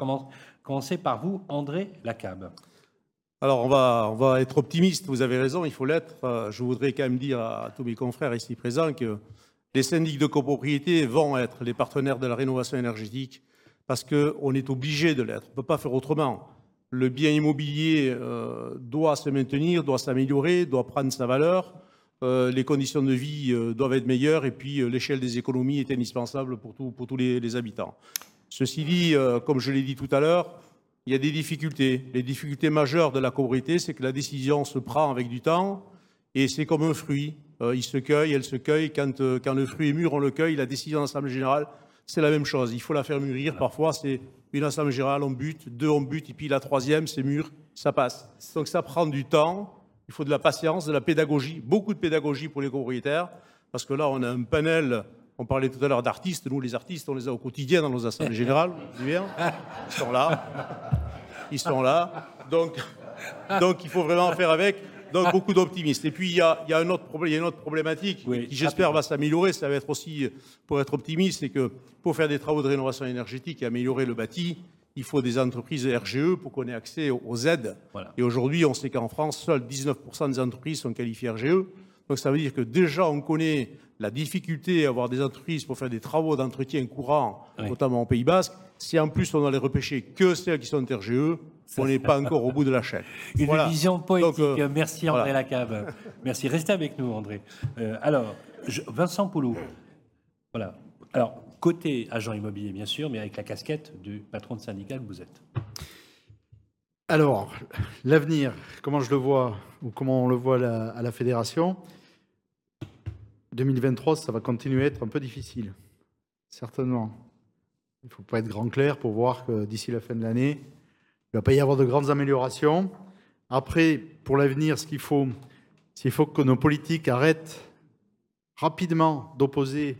commencer par vous, André Lacabe. Alors, on va, être optimiste, vous avez raison, il faut l'être. Je voudrais quand même dire à, tous mes confrères ici présents que les syndics de copropriété vont être les partenaires de la rénovation énergétique parce qu'on est obligé de l'être. On ne peut pas faire autrement. Le bien immobilier euh, doit se maintenir, doit s'améliorer, doit prendre sa valeur. Euh, les conditions de vie doivent être meilleures et puis l'échelle des économies est indispensable pour, tous les, habitants. Ceci dit, comme je l'ai dit tout à l'heure, il y a des difficultés. Les difficultés majeures de la copropriété, c'est que la décision se prend avec du temps et c'est comme un fruit. Euh, il se cueille, elle se cueille. Quand, euh, quand le fruit est mûr, on le cueille. La décision d'Assemblée générale, c'est la même chose. Il faut la faire mûrir. Parfois, c'est une Assemblée générale, on bute, deux, on bute, et puis la troisième, c'est mûr, ça passe. Donc ça prend du temps. Il faut de la patience, de la pédagogie, beaucoup de pédagogie pour les copropriétaires, parce que là, on a un panel on parlait tout à l'heure d'artistes. Nous, les artistes, on les a au quotidien dans nos assemblées générales. Ils sont là. Ils sont là. Donc, donc il faut vraiment faire avec. Donc, beaucoup d'optimistes. Et puis, il y a, un autre problème, une autre problématique qui, j'espère, va s'améliorer. Ça va être aussi, pour être optimiste, c'est que pour faire des travaux de rénovation énergétique et améliorer le bâti, il faut des entreprises RGE pour qu'on ait accès aux aides. Et aujourd'hui, on sait qu'en France, seuls 19% des entreprises sont qualifiées RGE. Donc ça veut dire que déjà on connaît la difficulté à avoir des entreprises pour faire des travaux d'entretien courants, notamment au Pays Basque. Si en plus on les repêcher que celles qui sont RGE, on n'est pas encore au bout de la chaîne. Une vision poétique. Euh, Merci André Lacave. Merci. Restez avec nous André. Euh, alors, Vincent Poulot. Voilà. Alors, côté agent immobilier bien sûr, mais avec la casquette du patron de syndicat que vous êtes. Alors, l'avenir, comment je le vois, ou comment on le voit à la fédération 2023, ça va continuer à être un peu difficile, certainement. Il ne faut pas être grand clair pour voir que d'ici la fin de l'année, il ne va pas y avoir de grandes améliorations. Après, pour l'avenir, ce qu'il faut, c'est qu'il faut que nos politiques arrêtent rapidement d'opposer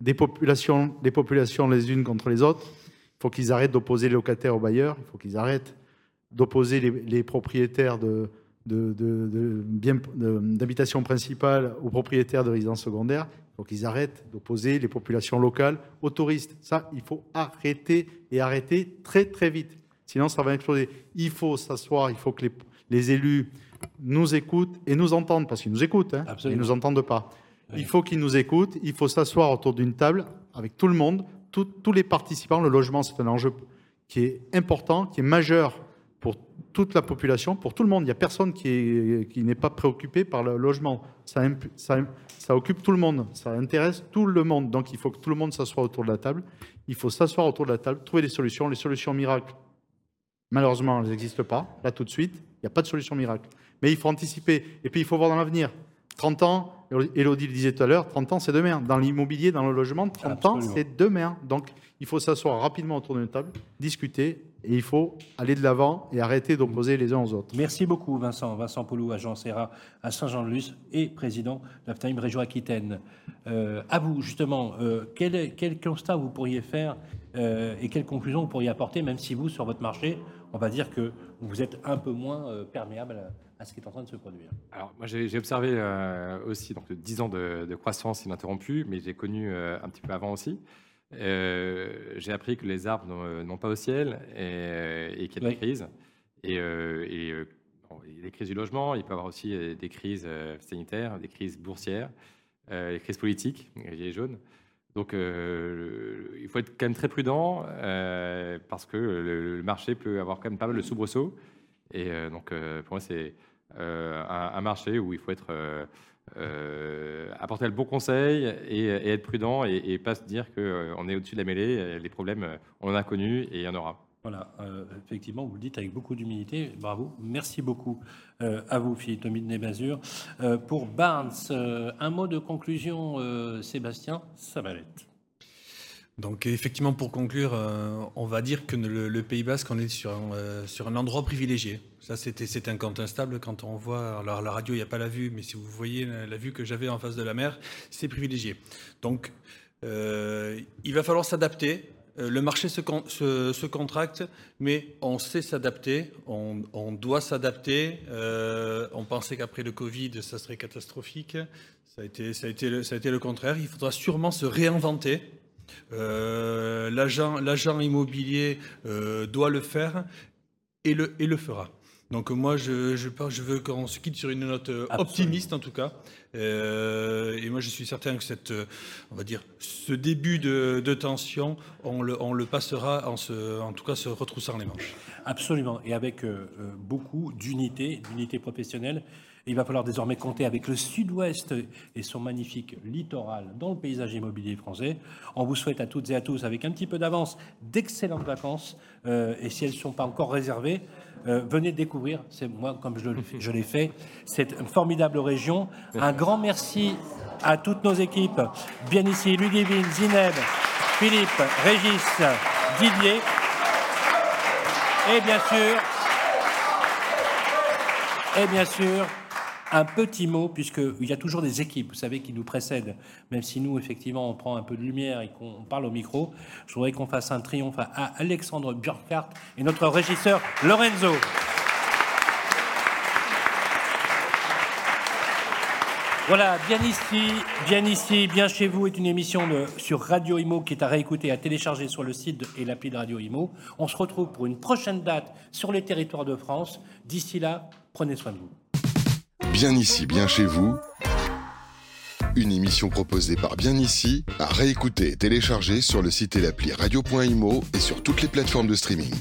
des populations, des populations les unes contre les autres. Il faut qu'ils arrêtent d'opposer les locataires aux bailleurs. Il faut qu'ils arrêtent d'opposer les propriétaires de, d'habitation principale aux propriétaires de résidences secondaires. Donc ils arrêtent d'opposer les populations locales aux touristes. Ça, il faut arrêter et arrêter très très vite. Sinon, ça va exploser. Il faut s'asseoir, il faut que les, élus nous écoutent et nous entendent, parce qu'ils nous écoutent, hein, ils ne nous entendent pas. Il faut qu'ils nous écoutent, il faut s'asseoir autour d'une table avec tout le monde, tous les participants. Le logement, c'est un enjeu qui est important, qui est majeur pour toute la population, pour tout le monde. Il n'y a personne qui n'est pas préoccupé par le logement. Ça, ça, ça, occupe tout le monde, ça intéresse tout le monde. Donc il faut que tout le monde s'assoie autour de la table. Il faut s'asseoir autour de la table, trouver des solutions. Les solutions miracles, malheureusement, elles n'existent pas, là tout de suite. Il n'y a pas de solution miracle. Mais il faut anticiper. Et puis il faut voir dans l'avenir. 30 ans, Elodie le disait tout à l'heure, 30 ans c'est demain. Dans l'immobilier, dans le logement, 30 ans c'est demain. Donc il faut s'asseoir rapidement autour d'une table, discuter et il faut aller de l'avant et arrêter d'opposer les uns aux autres. Merci beaucoup Vincent. Vincent Poulou, agent Serra à Saint-Jean-de-Luz et président de l'Aftime Région Aquitaine. Euh, à vous justement, euh, quel, quel, constat vous pourriez faire euh, et quelles conclusions vous pourriez apporter, même si vous, sur votre marché, on va dire que vous êtes un peu moins perméable à, ce qui est en train de se produire. Alors moi j'ai observé aussi donc 10 ans de, de croissance ininterrompue, mais j'ai connu un petit peu avant aussi. Euh, j'ai appris que les arbres n'ont pas au ciel et, et qu'il y a des crises. Et, euh, et euh, des crises du logement, il peut y avoir aussi des crises sanitaires, des crises boursières, des crises politiques, les gilets jaunes. Donc il faut être quand même très prudent parce que le, marché peut avoir quand même pas mal de soubresauts. Et donc pour moi c'est un, marché où il faut être euh, apporter le bon conseil et, être prudent et, pas se dire qu'on euh, est au-dessus de la mêlée. Les problèmes, euh, on en a connus et il y en aura. Voilà, effectivement, vous le dites avec beaucoup d'humilité. Bravo. Merci beaucoup à vous, Philippe Tommy de Nébazur. pour Barnes, un mot de conclusion, Sébastien Savalet. Donc effectivement, pour conclure, on va dire que le, Pays Basque, on est sur un endroit privilégié. Ça, c'est incontestable quand on voit. Alors, la radio, il n'y a pas la vue, mais si vous voyez la, vue que j'avais en face de la mer, c'est privilégié. Donc, euh, il va falloir s'adapter. Euh, le marché se, contracte, mais on sait s'adapter, on, doit s'adapter. Euh, on pensait qu'après le Covid, ça serait catastrophique. Le, ça a été le contraire. Il faudra sûrement se réinventer. L'agent immobilier doit le faire et le, et le fera. Donc moi, je, je, je veux qu'on se quitte sur une note euh, optimiste en tout cas. Euh, et moi, je suis certain que cette, euh, on va dire, ce début de, de tension, on le, on le, passera en, se, en tout cas se retroussant les manches. Absolument, et avec euh, beaucoup d'unité, d'unité professionnelle. Il va falloir désormais compter avec le sud-ouest et son magnifique littoral dans le paysage immobilier français. On vous souhaite à toutes et à tous, avec un petit peu d'avance, d'excellentes vacances. Euh, et si elles ne sont pas encore réservées, euh, venez découvrir, c'est moi comme je, je l'ai fait, cette formidable région. Un grand merci à toutes nos équipes, bien ici, Ludivine, Zineb, Philippe, Régis, Didier. Et bien sûr, et bien sûr, un petit mot, puisqu'il y a toujours des équipes, vous savez, qui nous précèdent, même si nous, effectivement, on prend un peu de lumière et qu'on parle au micro. Je voudrais qu'on fasse un triomphe à Alexandre Burkhardt et notre régisseur Lorenzo. Voilà, bien ici, bien ici, bien chez vous est une émission sur Radio Imo qui est à réécouter, à télécharger sur le site et l'appli de Radio Imo. On se retrouve pour une prochaine date sur les territoires de France. D'ici là, prenez soin de vous. Bien ici, bien chez vous. Une émission proposée par Bien ici, à réécouter et télécharger sur le site et l'appli radio.imo et sur toutes les plateformes de streaming.